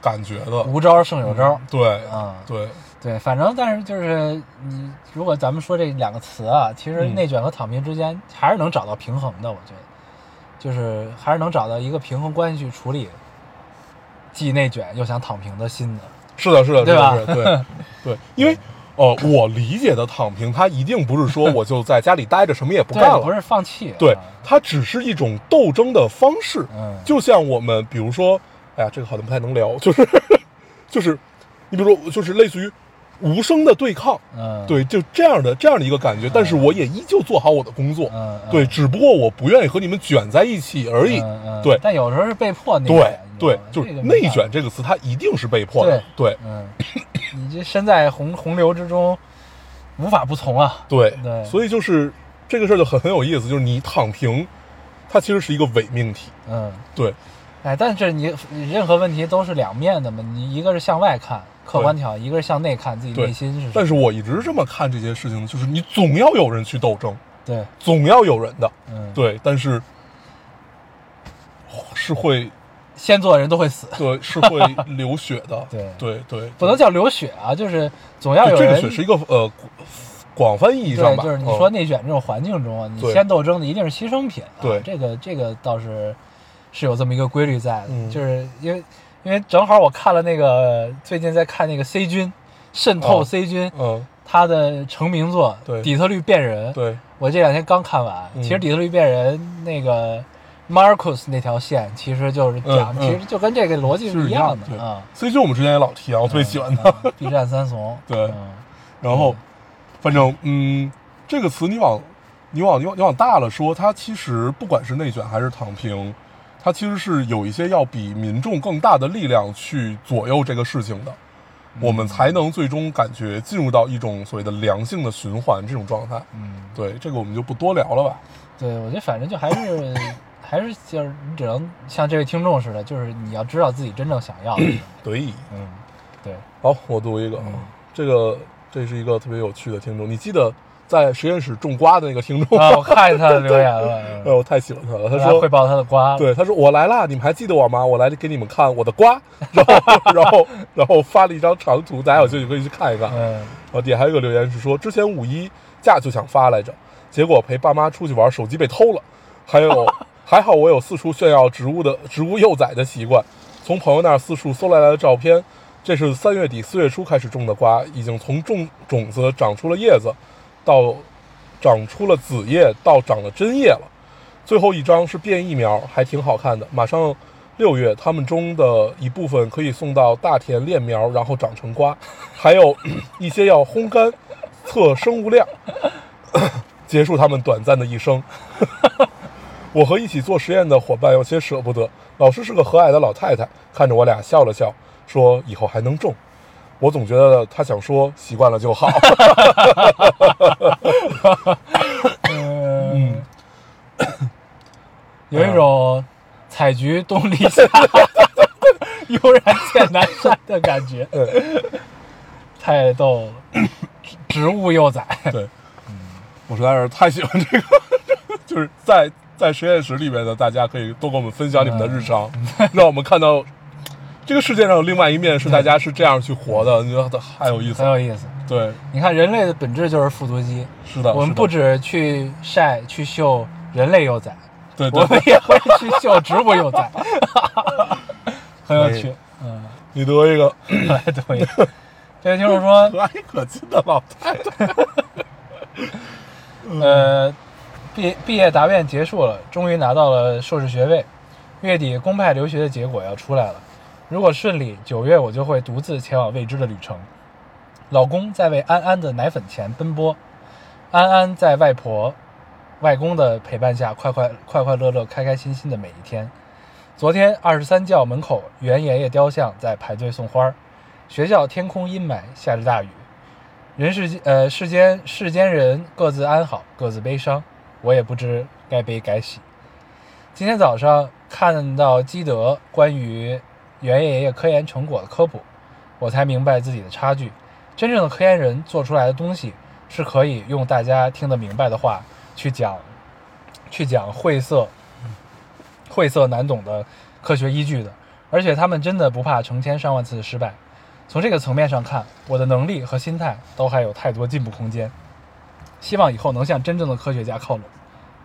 感觉的。无招胜有招。对啊对，对，反正但是就是你，如果咱们说这两个词啊，其实嗯内卷和躺平之间还是能找到平衡的，我觉得，就是还是能找到一个平衡关系去处理，既内卷又想躺平的心的。是的，是的，对吧是的，是的对对，因为呃，我理解的躺平，它一定不是说我就在家里待着什么也不干，了，不是放弃。对啊，它只是一种斗争的方式。嗯就像我们比如说，哎呀，这个好像不太能聊，就是 就是，你比如说，就是类似于无声的对抗，嗯，对，就这样的这样的一个感觉。但是我也依旧做好我的工作，嗯，嗯。对，只不过我不愿意和你们卷在一起而已。嗯嗯。对。但有时候是被迫内对对，就是内卷这个词，它一定是被迫的。对。嗯，你这身在洪洪流之中，无法不从啊。对。对。所以就是这个事儿就很很有意思，就是你躺平，它其实是一个伪命题。嗯，对。哎，但是你任何问题都是两面的嘛，你一个是向外看，客观条；一个是向内看，自己内心是什么。但是我一直这么看这些事情，就是你总要有人去斗争，对，总要有人的。嗯，，对，但是是会先做的人都会死，对是会流血的。对。对对，不能叫流血啊，就是总要有人这。个血是一个呃广泛意义上，吧，就是你嗯。说内卷这种环境中啊，你先斗争的一定是牺牲品、啊。对。这个这个倒是是有这么一个规律在的，嗯。就是因为因为正好我看了那个最近在看那个 C 君渗透哦 C 君、嗯。他的成名作对《底特律变人》，对。我这两天刚看完。嗯。其实《底特律变人》那个 Marcus 那条线，其实就是讲，其实就跟这个逻辑是一样的对。啊。C 君我们之前也老提啊，我特别喜欢他。嗯 B 站三怂，对。嗯。然后，反正嗯，这个词你往你往你往你往大了说，它其实不管是内卷还是躺平，它其实是有一些要比民众更大的力量去左右这个事情的，我们才能最终感觉进入到一种所谓的良性的循环这种状态。嗯，对，这个我们就不多聊了吧。对，我觉得反正就还是 还是就是你只能像这位听众似的，就是你要知道自己真正想要的。对，嗯，对，好，我读一个，这个这是一个特别有趣的听众，你记得在实验室种瓜的那个听众啊，我看见他的留言了，哎，嗯我太喜欢他了。他说汇报他的瓜，，对，他说我来啦，你们还记得我吗？我来给你们看我的瓜，然后然后然后发了一张长图，大家有兴趣可以去看一看。嗯然后底下还有一个留言是说，之前五一假就想发来着，结果陪爸妈出去玩，手机被偷了。还有 还好我有四处炫耀植物的植物幼崽的习惯，从朋友那儿四处搜来的照片。这是三月底四月初开始种的瓜，已经从种种子长出了叶子，到长出了子叶，到长了真叶了。最后一张是变异苗，还挺好看的。马上六月，它们中的一部分可以送到大田炼苗，然后长成瓜，还有 一些要烘干，测生物量，结束它们短暂的一生。我和一起做实验的伙伴有些舍不得，老师是个和蔼的老太太，看着我俩笑了笑，说以后还能种。我总觉得他想说习惯了就好。嗯，有一种采菊东篱下，悠然见南山的感觉，对。太逗了。植物幼崽，对，我实在是太喜欢这个，就是在在实验室里面的大家可以多跟我们分享你们的日常，让我们看到这个世界上有另外一面是大家是这样去活的，你觉得太有意思了。很有意思。对，你看，人类的本质就是复读机。是的，我们不止去晒、去秀人类幼崽，对对我们也会去秀植物幼崽，很有趣。嗯，你读一个来读一个。这位听众说，和蔼可亲的老太太。呃，毕毕业答辩结束了，终于拿到了硕士学位。月底公派留学的结果要出来了，如果顺利，九月我就会独自前往未知的旅程。老公在为安安的奶粉钱奔波，安安在外婆、外公的陪伴下，快快快快乐乐、开开心心的每一天。昨天二十三教门口袁爷爷雕像在排队送花，学校天空阴霾，下着大雨。人世间，呃，世间世间人各自安好，各自悲伤，我也不知该悲该喜。今天早上看到基德关于袁爷爷科研成果的科普，我才明白自己的差距。真正的科研人做出来的东西是可以用大家听得明白的话去讲，去讲晦涩、晦涩难懂的科学依据的，而且他们真的不怕成千上万次的失败。从这个层面上看，我的能力和心态都还有太多进步空间。希望以后能向真正的科学家靠拢。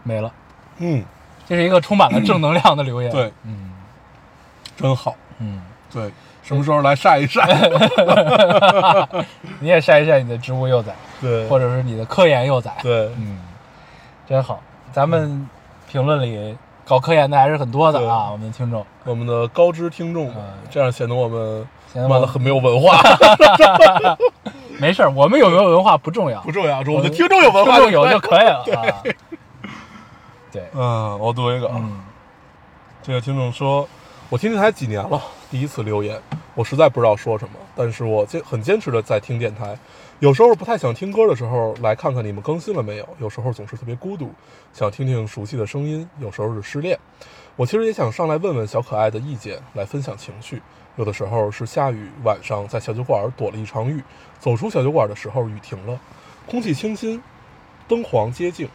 没了，嗯，这是一个充满了正能量的留言。对，嗯真好。嗯，对，什么时候来晒一晒？你也晒一晒你的植物幼崽，对，或者是你的科研幼崽。对，嗯，真好。咱们评论里搞科研的还是很多的啊，我们的听众。我们的高知听众这样显得我们显得我们妈的很没有文化。没事儿，我们有没有文化不重要，不重要，我们的听众有文化听众有就可可以了啊。对，嗯，我读一个啊，嗯这个听众说，我听电台几年了，第一次留言，我实在不知道说什么，但是我坚很坚持的在听电台。有时候不太想听歌的时候，来看看你们更新了没有；有时候总是特别孤独，想听听熟悉的声音；有时候是失恋。我其实也想上来问问小可爱的意见，来分享情绪。有的时候是下雨，晚上在小酒馆躲了一场雨，走出小酒馆的时候雨停了，空气清新，灯黄接近。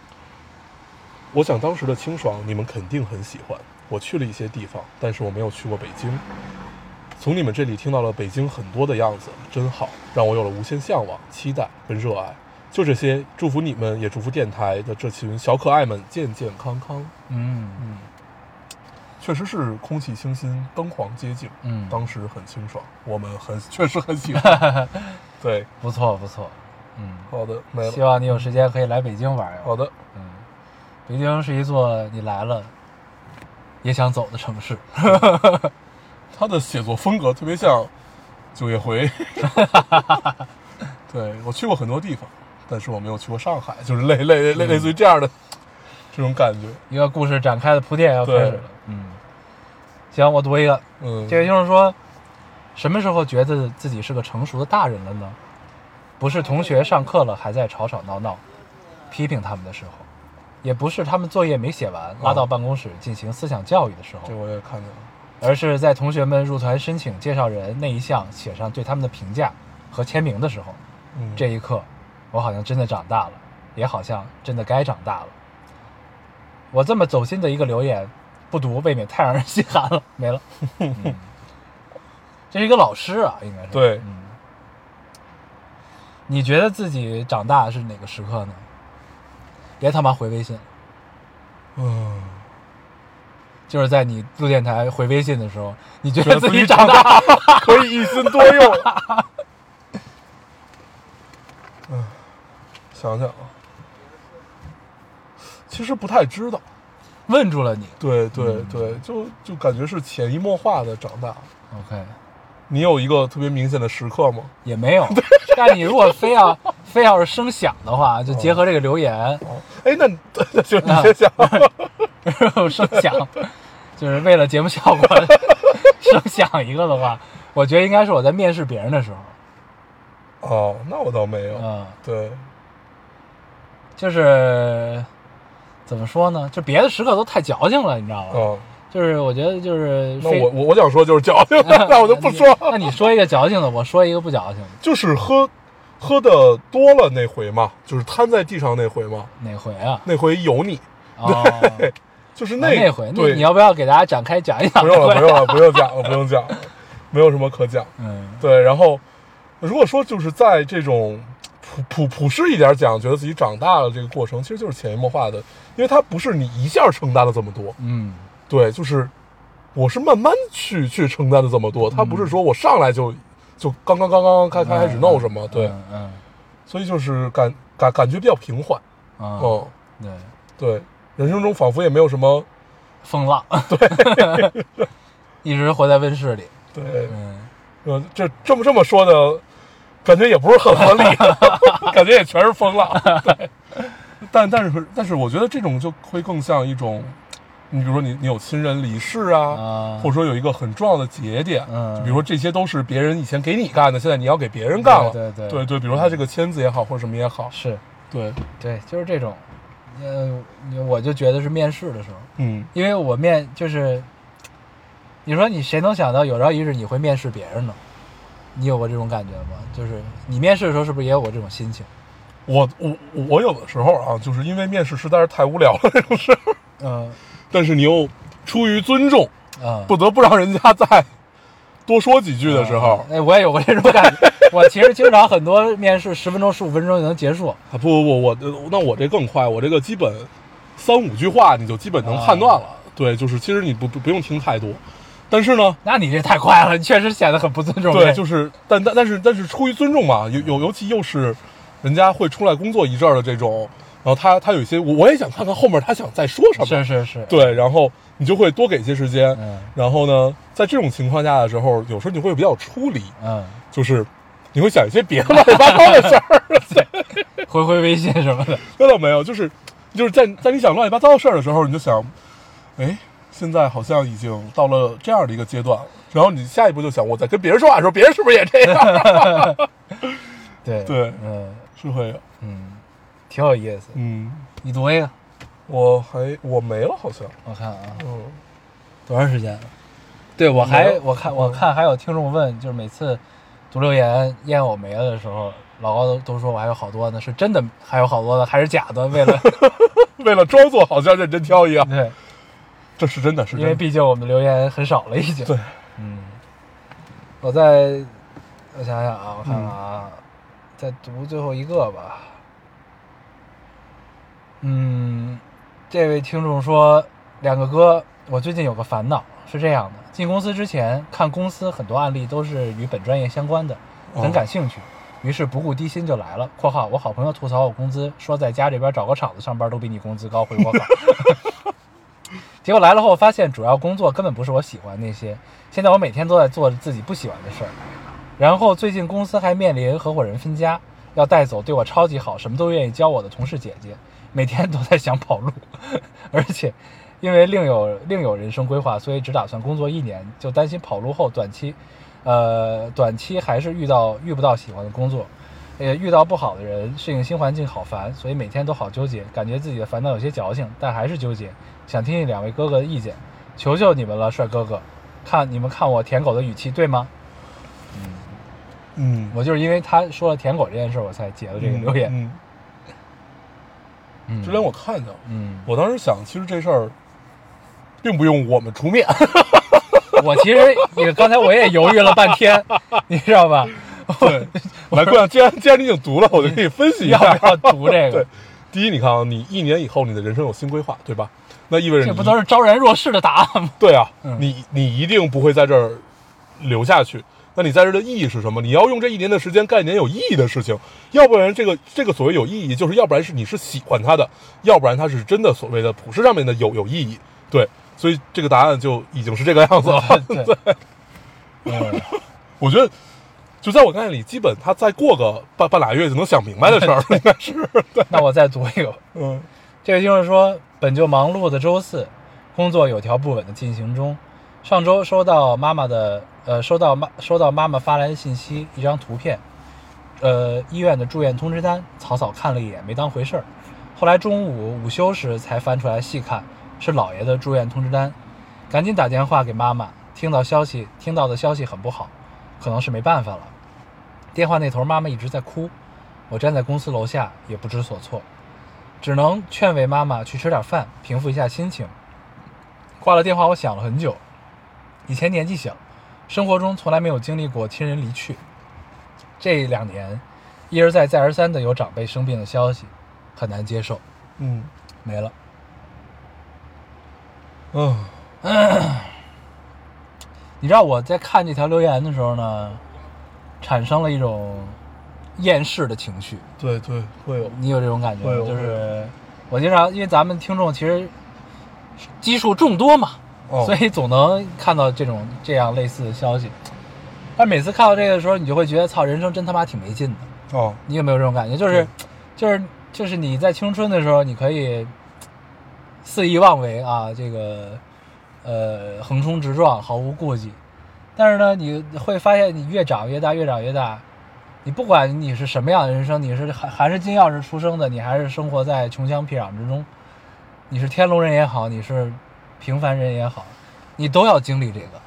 我想当时的清爽你们肯定很喜欢。我去了一些地方，但是我没有去过北京。从你们这里听到了北京很多的样子，真好，让我有了无限向往、期待跟热爱。就这些，祝福你们，也祝福电台的这群小可爱们健健康康。嗯嗯，确实是空气清新，灯黄接近，嗯，当时很清爽，我们很 确实很喜欢。对，不错不错。嗯，好的，没希。望你有时间可以来北京玩。好的，嗯，北京是一座你来了也想走的城市。他的写作风格特别像九月回。对我去过很多地方，但是我没有去过上海，就是类类类类似于这样的这种感觉。一个故事展开的铺垫要开始了。嗯，行，我读一个。嗯，这个就是说，什么时候觉得自己是个成熟的大人了呢？不是同学上课了还在吵吵闹闹，批评他们的时候，也不是他们作业没写完拉到办公室进行思想教育的时候这，我也看见了。而是在同学们入团申请介绍人那一项写上对他们的评价和签名的时候，嗯，这一刻，我好像真的长大了，也好像真的该长大了。我这么走心的一个留言，不读未免太让人心寒了。没了，嗯这是一个老师啊，应该是对嗯。你觉得自己长大是哪个时刻呢？别他妈回微信，嗯，就是在你录电台回微信的时候，你觉觉得 自己长大大 可以一心多用。嗯，想想啊，其实不太知道。问住了你。对对嗯对，就就感觉是潜移默化的长大。OK，你有一个特别明显的时刻吗？也没有。但你如果非要非要是声响的话，就结合这个留言，哦，哎，那那行，你先想。声响，就是为了节目效果 声响一个的话，我觉得应该是我在面试别人的时候，哦，那我倒没有。嗯，对，就是怎么说呢？就别的时刻都太矫情了，你知道吗？嗯，就是我觉得就是那我我我想说就是矫情，那我就不说。那你说一个矫情的，我说一个不矫情的，就是喝喝的多了那回嘛，就是瘫在地上那回嘛，哪回啊？那回有你，哦，就是那那回，那对，你要不要给大家展开讲一讲？不用了，不用了，不用讲了，不用讲了。没有什么可讲。嗯对，然后如果说就是在这种普普普世一点讲，觉得自己长大了这个过程，其实就是潜移默化的，因为它不是你一下承担了这么多，嗯对，就是我是慢慢去去承担的这么多，他不是说我上来就就刚刚刚刚开开始弄什么，对，嗯嗯所以就是感感感觉比较平缓，啊嗯，对，对，人生中仿佛也没有什么，风浪，对，一直活在温室里，对，嗯。呃，这这么这么说的，感觉也不是很合理，感觉也全是风浪。对，但但是但是，我觉得这种就会更像一种，你比如说你你有亲人离世啊，啊，或者说有一个很重要的节点，嗯就比如说这些都是别人以前给你干的，现在你要给别人干了。对对对对，比如他这个签字也好，或者什么也好，是，对，对，就是这种，嗯，我就觉得是面试的时候，嗯因为我面就是，你说你谁能想到有朝一日你会面试别人呢？你有过这种感觉吗？就是你面试的时候是不是也有过这种心情？我我我有的时候啊，就是因为面试实在是太无聊了这种事儿，嗯但是你又出于尊重，嗯，不得不让人家再 多说几句的时候，哎，我也有过这种感觉。我其实经常很多面试十分钟、十五分钟就能结束。啊不不不，我那我这更快，我这个基本三五句话你就基本能判断了。对，就是其实你不不不用听太多，但是呢，那你这太快了，你确实显得很不尊重。对，就是但但但是但是出于尊重嘛，有有尤其又是人家会出来工作一阵儿的这种，然后他他有一些我我也想看看后面他想再说什么，是是是，对，然后你就会多给一些时间，嗯。然后呢，在这种情况下的时候，有时候你会比较出离，嗯，就是你会想一些别的乱七八糟的事儿。回回微信什么的。那倒没有，就是就是在在你想乱七八糟的事儿的时候，你就想，哎，现在好像已经到了这样的一个阶段了。然后你下一步就想，我在跟别人说话的时候，别人是不是也这样？对对嗯。是会有，嗯，挺有意思。嗯，你读一个，我还我没了，好像，我看啊，嗯，多长时间了？对我还我看我看还有听众问，就是每次读留言烟我没了的时候，老高都都说我还有好多呢，是真的还有好多的，还是假的？为了 为了装作好像认真挑一样，对，这是真的，是因为。毕竟我们留言很少了已经。对，嗯，我再我想想啊，我看看啊，再读最后一个吧。嗯，这位听众说，两个哥，我最近有个烦恼，是这样的：进公司之前看公司很多案例都是与本专业相关的，很感兴趣，于是不顾低薪就来了。（括号我好朋友吐槽我工资，说在家这边找个厂子上班都比你工资高，回国稿。结果来了后发现，主要工作根本不是我喜欢那些。现在我每天都在做自己不喜欢的事儿。然后最近公司还面临合伙人分家，要带走对我超级好、什么都愿意教我的同事姐姐，每天都在想跑路，而且因为另有另有人生规划，所以只打算工作一年，就担心跑路后短期，呃，短期还是遇到遇不到喜欢的工作，也遇到不好的人，适应新环境好烦，所以每天都好纠结，感觉自己的烦恼有些矫情，但还是纠结。想听听两位哥哥的意见，求求你们了，帅哥哥，看你们看我舔狗的语气对吗？嗯，嗯我就是因为他说了舔狗这件事，我才截了这个留言。嗯，嗯之前我看见了，嗯，我当时想，其实这事儿并不用我们出面，我其实也刚才我也犹豫了半天，你知道吧？对，来，姑娘，既然既然你已经读了，我就可以分析一 要下不。要读这对个？，第一，你看啊，你一年以后你的人生有新规划，对吧？那意味着你这不都是昭然若市的答案吗？对啊，嗯你你一定不会在这儿留下去。那你在这儿的意义是什么？你要用这一年的时间干一点有意义的事情，要不然这个这个所谓有意义，就是要不然是你是喜欢它的，要不然它是真的所谓的普世上面的有有意义。对，所以这个答案就已经是这个样子了。对，嗯，我觉得，就在我概念里，基本他再过个半半俩月就能想明白的事儿，应该是。对，那我再读一个。嗯这个就是说，本就忙碌的周四，工作有条不紊的进行中。上周收到妈妈的，呃，收到妈收到妈妈发来的信息，一张图片，呃，医院的住院通知单，草草看了一眼，没当回事儿。后来中午午休时才翻出来细看，是姥爷的住院通知单，赶紧打电话给妈妈，听到消息，听到的消息很不好，可能是没办法了。电话那头妈妈一直在哭，我站在公司楼下也不知所措。只能劝慰妈妈去吃点饭，平复一下心情。挂了电话，我想了很久。以前年纪小，生活中从来没有经历过亲人离去，这两年一而再再而三的有长辈生病的消息，很难接受，嗯没了。嗯你知道我在看这条留言的时候呢，产生了一种厌世的情绪。对对会有你有这种感觉吗？就是我经常因为咱们听众其实基数众多嘛，哦所以总能看到这种这样类似的消息。但每次看到这个的时候，你就会觉得操，人生真他妈挺没劲的。哦你有没有这种感觉？就是，就是，就是你在青春的时候，你可以肆意妄为啊，这个呃横冲直撞，毫无顾忌。但是呢，你会发现你越长越大，越长越大，你不管你是什么样的人生，你是还还是金钥匙出生的，你还是生活在穷乡僻壤之中，你是天龙人也好，你是平凡人也好，你都要经历这个，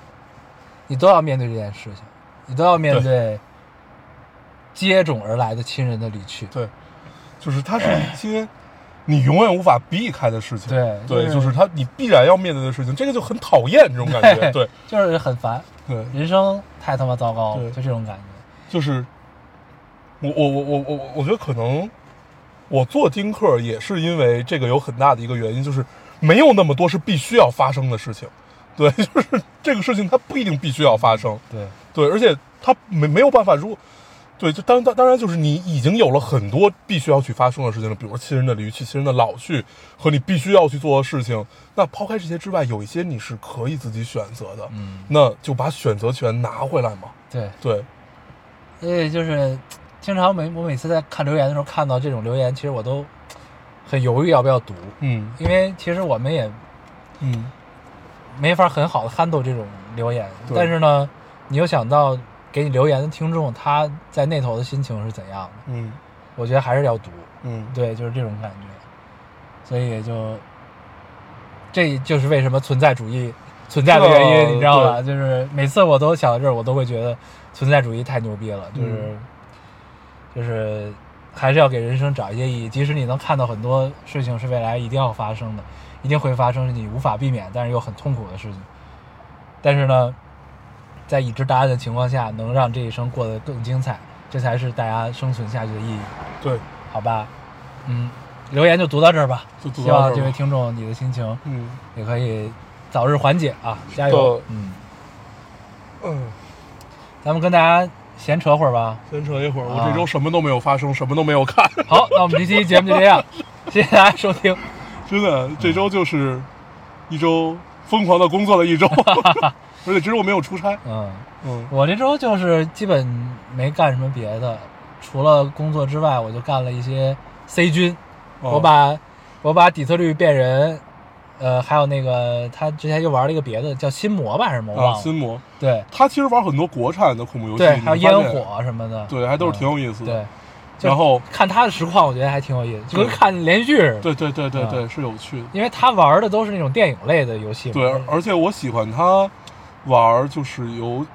你都要面对这件事情，你都要面对对接踵而来的亲人的离去。对，就是它是一些你永远无法避开的事情。对对，就是就是它你必然要面对的事情，这个就很讨厌这种感觉。对就是很烦，对，人生太他妈糟糕了，对就这种感觉。就是我我我我我我觉得可能我做丁克也是因为这个有很大的一个原因，就是没有那么多是必须要发生的事情。对，就是这个事情它不一定必须要发生。对，对，而且它没没有办法，如果对，就当当当然就是你已经有了很多必须要去发生的事情了，比如说亲人的离去、亲人的老去和你必须要去做的事情。那抛开这些之外，有一些你是可以自己选择的，嗯，那就把选择权拿回来嘛。对，对，所以就是经常每我每次在看留言的时候，看到这种留言，其实我都很犹豫要不要读，嗯。因为其实我们也嗯，没法很好的 handle 这种留言，但是呢，你又想到给你留言的听众他在那头的心情是怎样的，嗯。我觉得还是要读。嗯，对，就是这种感觉，所以也就，这就是为什么存在主义 存在的原因，呃你知道吧？就是每次我都想到这儿，我都会觉得存在主义太牛逼了，就是、嗯。就是还是要给人生找一些意义，即使你能看到很多事情是未来一定要发生的，一定会发生，你无法避免，但是又很痛苦的事情，但是呢，在已知答案的情况下，能让这一生过得更精彩，这才是大家生存下去的意义。对，好吧，嗯，留言就读到这儿吧。就读希望这位。听众你的心情嗯也可以早日缓解啊，加油！嗯，嗯，咱们跟大家闲扯会儿吧。闲扯一会儿，我啊这周什么都没有发生，什么都没有看，好，那我们这期节目就这样，谢谢大家收听。真的，这周就是一周疯狂的工作的一周，而且这周我没有出差。嗯，嗯我这周就是基本没干什么别的，除了工作之外，我就干了一些 C 军，哦我把我把底特律变人。呃，还有那个，他之前又玩了一个别的，叫心魔吧，还是什么？啊，了。心魔，对他其实玩很多国产的恐怖游戏，对，还有烟火什么的。对，还都是挺嗯有意思的。对，然后，看他的实况，我觉得还挺有意思，就跟看连续剧似的。对对对对啊对，是有趣的。因为他玩的都是那种电影类的游戏。对，而而且我喜欢他玩，就是游，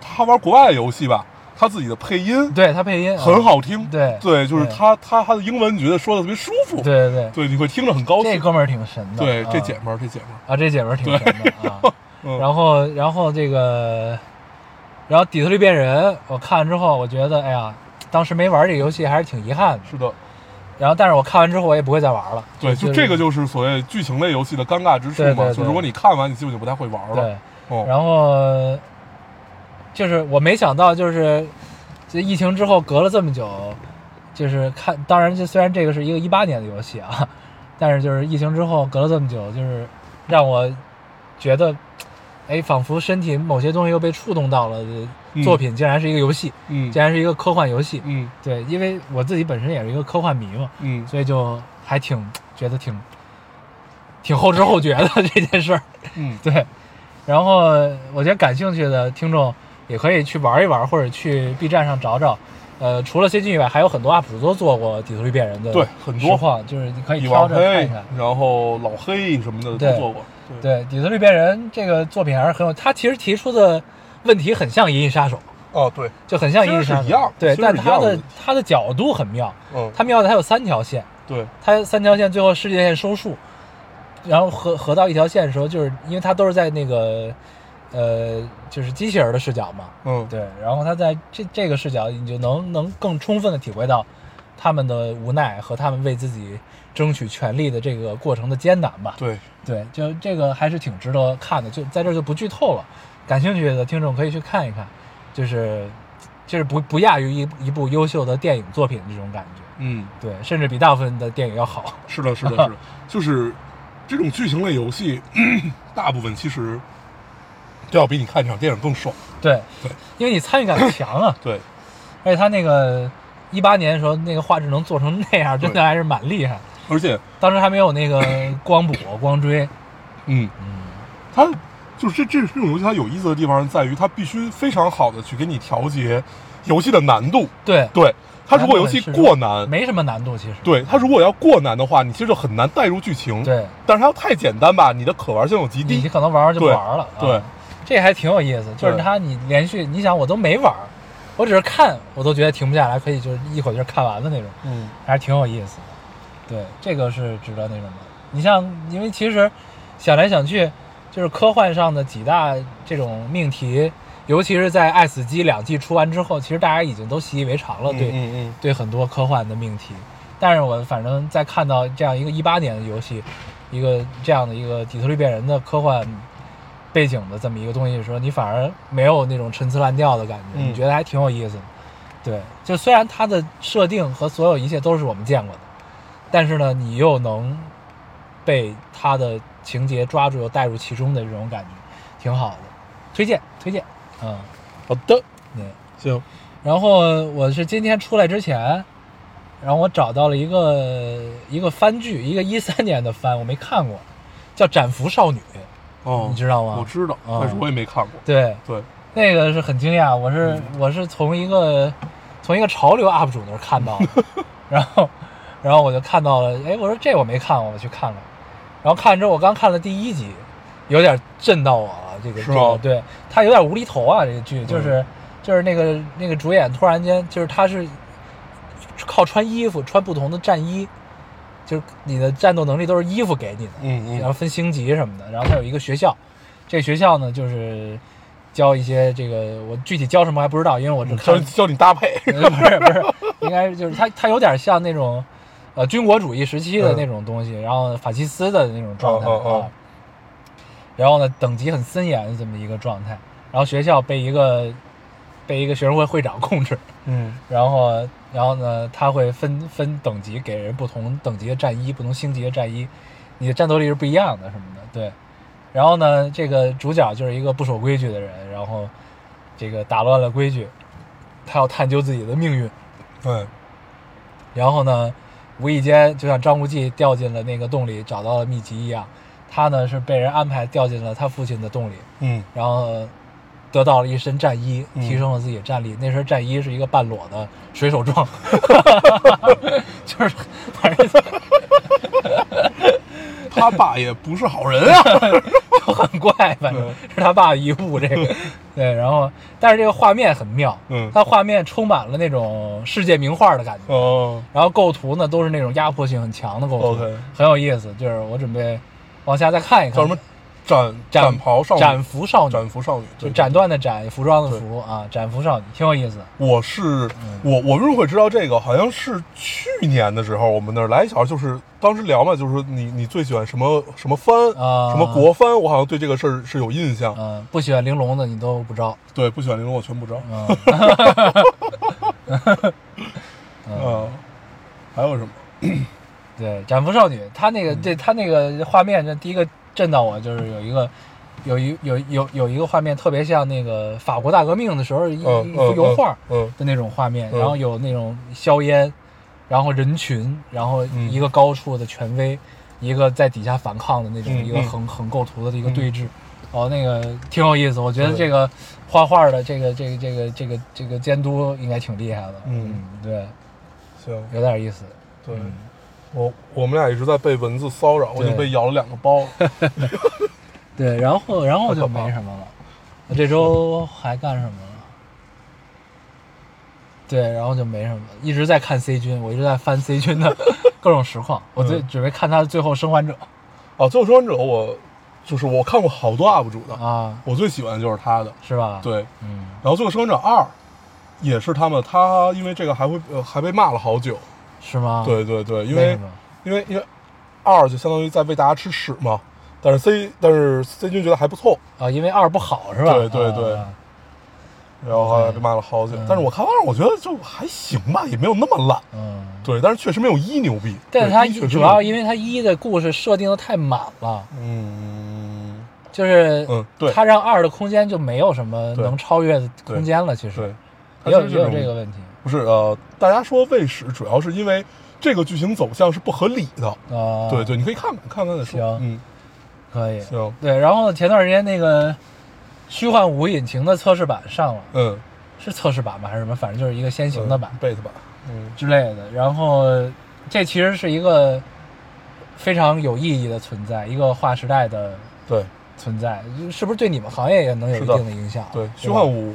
他玩国外游戏吧，他自己的配音对他配音啊很。好听。对对，就是他他他的英文，你觉得说的特别舒服。对对对，对，你会听着很高兴。这哥们儿挺神的。对，啊这姐们儿，这姐们儿，啊，这姐们儿挺神的啊。嗯，然后，然后这个，然后底特律变人，我看完之后，我觉得，哎呀，当时没玩这个游戏还是挺遗憾的。是的，然后，但是我看完之后，我也不会再玩了。对，就这个就是所谓剧情类游戏的尴尬之处嘛，就如果你看完，你基本就不太会玩了。对。哦，然后就是我没想到，就是这疫情之后隔了这么久，就是看，当然这虽然这个是一个一八年的游戏啊，但是就是疫情之后隔了这么久，就是让我觉得，哎，仿佛身体某些东西又被触动到了作品，竟然是一个游戏，嗯。竟然是一个科幻游戏。嗯。对，因为我自己本身也是一个科幻迷嘛，嗯，所以就还挺觉得挺挺后知后觉的这件事儿。嗯，对，然后我觉得感兴趣的听众也可以去玩一玩，或者去 B 站上找找。呃，除了 C G 以外，还有很多 UP 主都做过底特律变人的对很多实况，就是你可以蚁挑着看一看。，然后老黑什么的都做过。对，底特律变人这个作品还是很有，他其实提出的问题很像《银翼杀手》，哦，对，就很像《银翼杀手一样》。对，但他的他的角度很妙，嗯，他妙的他有三条线，对，他三条线最后世界线收束，然后合合到一条线的时候，就是因为他都是在那个呃，就是机器人的视角嘛，嗯，对，然后他在这这个视角，你就能能更充分的体会到他们的无奈和他们为自己争取权利的这个过程的艰难吧。对，对，就这个还是挺值得看的，就在这儿就不剧透了，感兴趣的听众可以去看一看，就是就是不不亚于一一部优秀的电影作品这种感觉，嗯，对，甚至比大部分的电影要好。是的，是的，是的，就是这种剧情类游戏，大部分其实都要比你看这场电影更爽。对对，因为你参与感强啊，对，而且他那个一八年的时候，那个画质能做成那样，真的还是蛮厉害。而且，当时还没有那个 光补、光追，嗯，嗯，它就是这这这种游戏，它有意思的地方在于，它必须非常好的去给你调节游戏的难度。对，对，它如果游戏过难，没什么难度，其实。对它如果要过难的话，你其实就很难带入剧情。，对，但是它要太简单吧，你的可玩性又极低。你可能玩玩就不玩了。对啊这还挺有意思，就是它你连续，你想我都没玩，我只是看，我都觉得停不下来，可以就是一口气儿看完的那种，嗯，还是挺有意思的。对，这个是值得那什么。你像，因为其实想来想去，就是科幻上的几大这种命题，尤其是在《爱死机》两季出完之后，其实大家已经都习以为常了。对，嗯嗯对很多科幻的命题。但是我反正在看到这样一个一八年的游戏，一个这样的一个底特律变人的科幻背景的这么一个东西的时候，你反而没有那种陈词滥调的感觉，嗯你觉得还挺有意思的。对，就虽然它的设定和所有一切都是我们见过的，但是呢，你又能被它的情节抓住又带入其中的这种感觉，挺好的，推荐推荐，嗯，好的，对。行，然后我是今天出来之前，然后我找到了一个一个番剧，一个一三年的番，我没看过，叫《斩服少女》，哦，你知道吗？我知道，啊。但是我也没看过。对，对，那个是很惊讶，我是、我是从一个从一个潮流 UP 主那儿看到的，然后然后我就看到了，哎，我说这我没看过，我去看看，然后看完之后，我刚看了第一集，有点震到我了，这个是吗？这个对。他有点无厘头啊，这个剧就是、就是那个那个主演突然间就是他是靠穿衣服穿不同的战衣，就是你的战斗能力都是衣服给你的，嗯然后分星级什么的。然后它有一个学校，这个学校呢就是教一些这个我具体教什么还不知道，因为我只看教教你搭配。呃 不是不是，应该就是它它有点像那种呃军国主义时期的那种东西，然后法西斯的那种状态哦哦哦啊。然后呢，等级很森严的这么一个状态。然后学校被一个被一个学生会会长控制，嗯然后然后呢，他会分分等级给人不同等级的战衣，不同星级的战衣，你的战斗力是不一样的什么的，对。然后呢，这个主角就是一个不守规矩的人，然后这个打乱了规矩，他要探究自己的命运。对，然后呢，无意间就像张无忌掉进了那个洞里，找到了秘籍一样，他呢是被人安排掉进了他父亲的洞里，嗯然后得到了一身战衣，嗯提升了自己的战力。那身战衣是一个半裸的水手装，就是反正他爸也不是好人啊。就很怪，反正是他爸的遗物。这个 对，然后但是这个画面很妙，嗯它画面充满了那种世界名画的感觉。哦，然后构图呢都是那种压迫性很强的构图很有意思。就是我准备往下再看一看，叫什么？斩斩斩袍少女，斩服少女，斩服少女，对就斩。断的斩，服装的服啊，斩服少女，挺有意思的。我是我，我为什么会知道这个？好像是去年的时候，我们那儿来一小孩，就是当时聊嘛，就是说你你最喜欢什么什么番啊什么国番，我好像对这个事儿是有印象。嗯，不喜欢玲珑的你都不招。对，不喜欢玲珑我全不知道。嗯，嗯，还有什么？对，斩服少女，她那个这她那个画面，这第一个震到我就是有一个。有一有有有一个画面特别像那个法国大革命的时候一幅油画，嗯。的那种画面，嗯。然后有那种硝烟，然后人群，然后嗯。一个高处的权威，一个在底下反抗的那种一个横横构图的一个对峙，哦，那个挺有意思，我觉得这个画画的这个这个这个这个这个监督应该挺厉害的，嗯对，行，有点意思，对。嗯我我们俩一直在被蚊子骚扰，我已经被咬了两个包了。对，然后然后就没什么了，我这周还干什么了？对，然后就没什么，一直在看 C 君，我一直在翻 C 君的 各种实况，我最嗯准备看他的最后生还者。哦，最后生还者我就是我看过好多 UP 主的，啊，我最喜欢的就是他的。是吧？，对，嗯，然后《最后生还者二》也是他们，他因为这个还会呃还被骂了好久。是吗？对对对，因为为因为因为二就相当于在喂大家吃屎嘛，但是 C 但是 C 君觉得还不错，啊，因为二不好是吧？对对对。啊然后后来被骂了好久。嗯。但是我看二，我觉得就还行吧，也没有那么烂。嗯，对，但是确实没有一牛逼。但是它一主要因为它一的故事设定的太满了，嗯。就是嗯对。它让二的空间就没有什么能超越的空间了。其实，它也有也有这个问题不是呃，大家说卫史主要是因为这个剧情走向是不合理的。啊。对对，你可以看看看看再说。行嗯，可以。行，对，然后前段时间那个虚幻五引擎的测试版上了，嗯，是测试版吗？还是什么？反正就是一个先行的版，beta 版。嗯之类的。然后这其实是一个非常有意义的存在，一个划时代的对存在，是不是对你们行业也能有一定的影响？对，虚幻五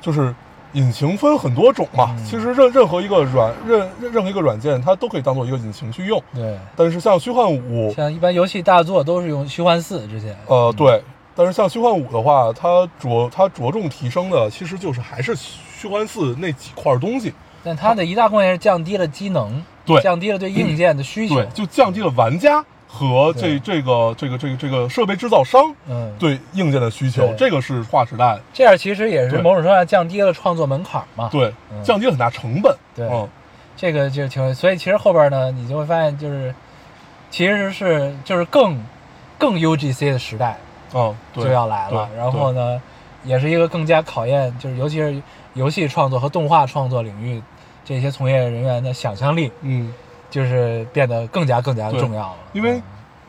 就是引擎分很多种嘛，嗯其实任任何一个软任任任何一个软件，它都可以当做一个引擎去用。对，但是像虚幻五，像一般游戏大作都是用虚幻四之前。呃，对，但是像虚幻五的话，它着它着重提升的其实就是还是虚幻四那几块东西，但它的一大贡献是降低了机能，对降低了对硬件的需求。对，就降低了玩家和这这个这个这个这个设备制造商嗯，对硬件的需求，这个是划时代，这样其实也是某种程度上降低了创作门槛嘛。对，嗯降低了很大成本，对嗯，这个就挺，所以其实后边呢，你就会发现就是，其实是就是更更 UGC 的时代嗯，就要来了。然后呢，也是一个更加考验，就是尤其是游戏创作和动画创作领域这些从业人员的想象力，嗯。就是变得更加更加重要了。因为嗯。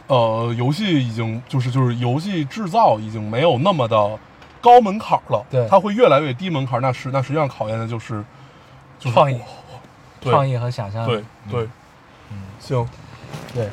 呃，游戏已经就是就是游戏制造已经没有那么的高门槛了，对。它会越来越低门槛。那实那实际上考验的就是就是创意、创意和想象。力。对对，嗯，行，对，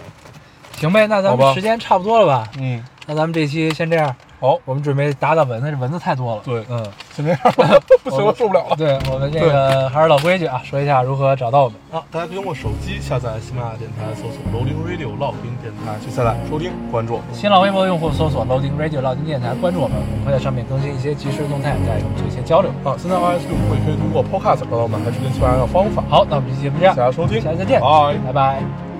行呗，那咱们时间差不多了吧？嗯，那咱们这期先这样，好，我们准备打打蚊子，这蚊子太多了。对。嗯。先这样吧，不行了，受不了了。对我们这个还是老规矩啊，说一下如何找到我们。啊，大家可以通过手机下载喜马拉雅电台，搜索 Loading Radio 老丁电台去下载收听关注。新浪微博用户搜索 Loading Radio 老丁电台，关注我们，我们会在上面更新一些即时动态，再与我们做一些交流。啊，现在 iOS 用户也可以通过 Podcast 找到我们，还是跟喜马拉雅的方法。好，那我们这期节目这样，谢谢大家收听，下期再见，拜。拜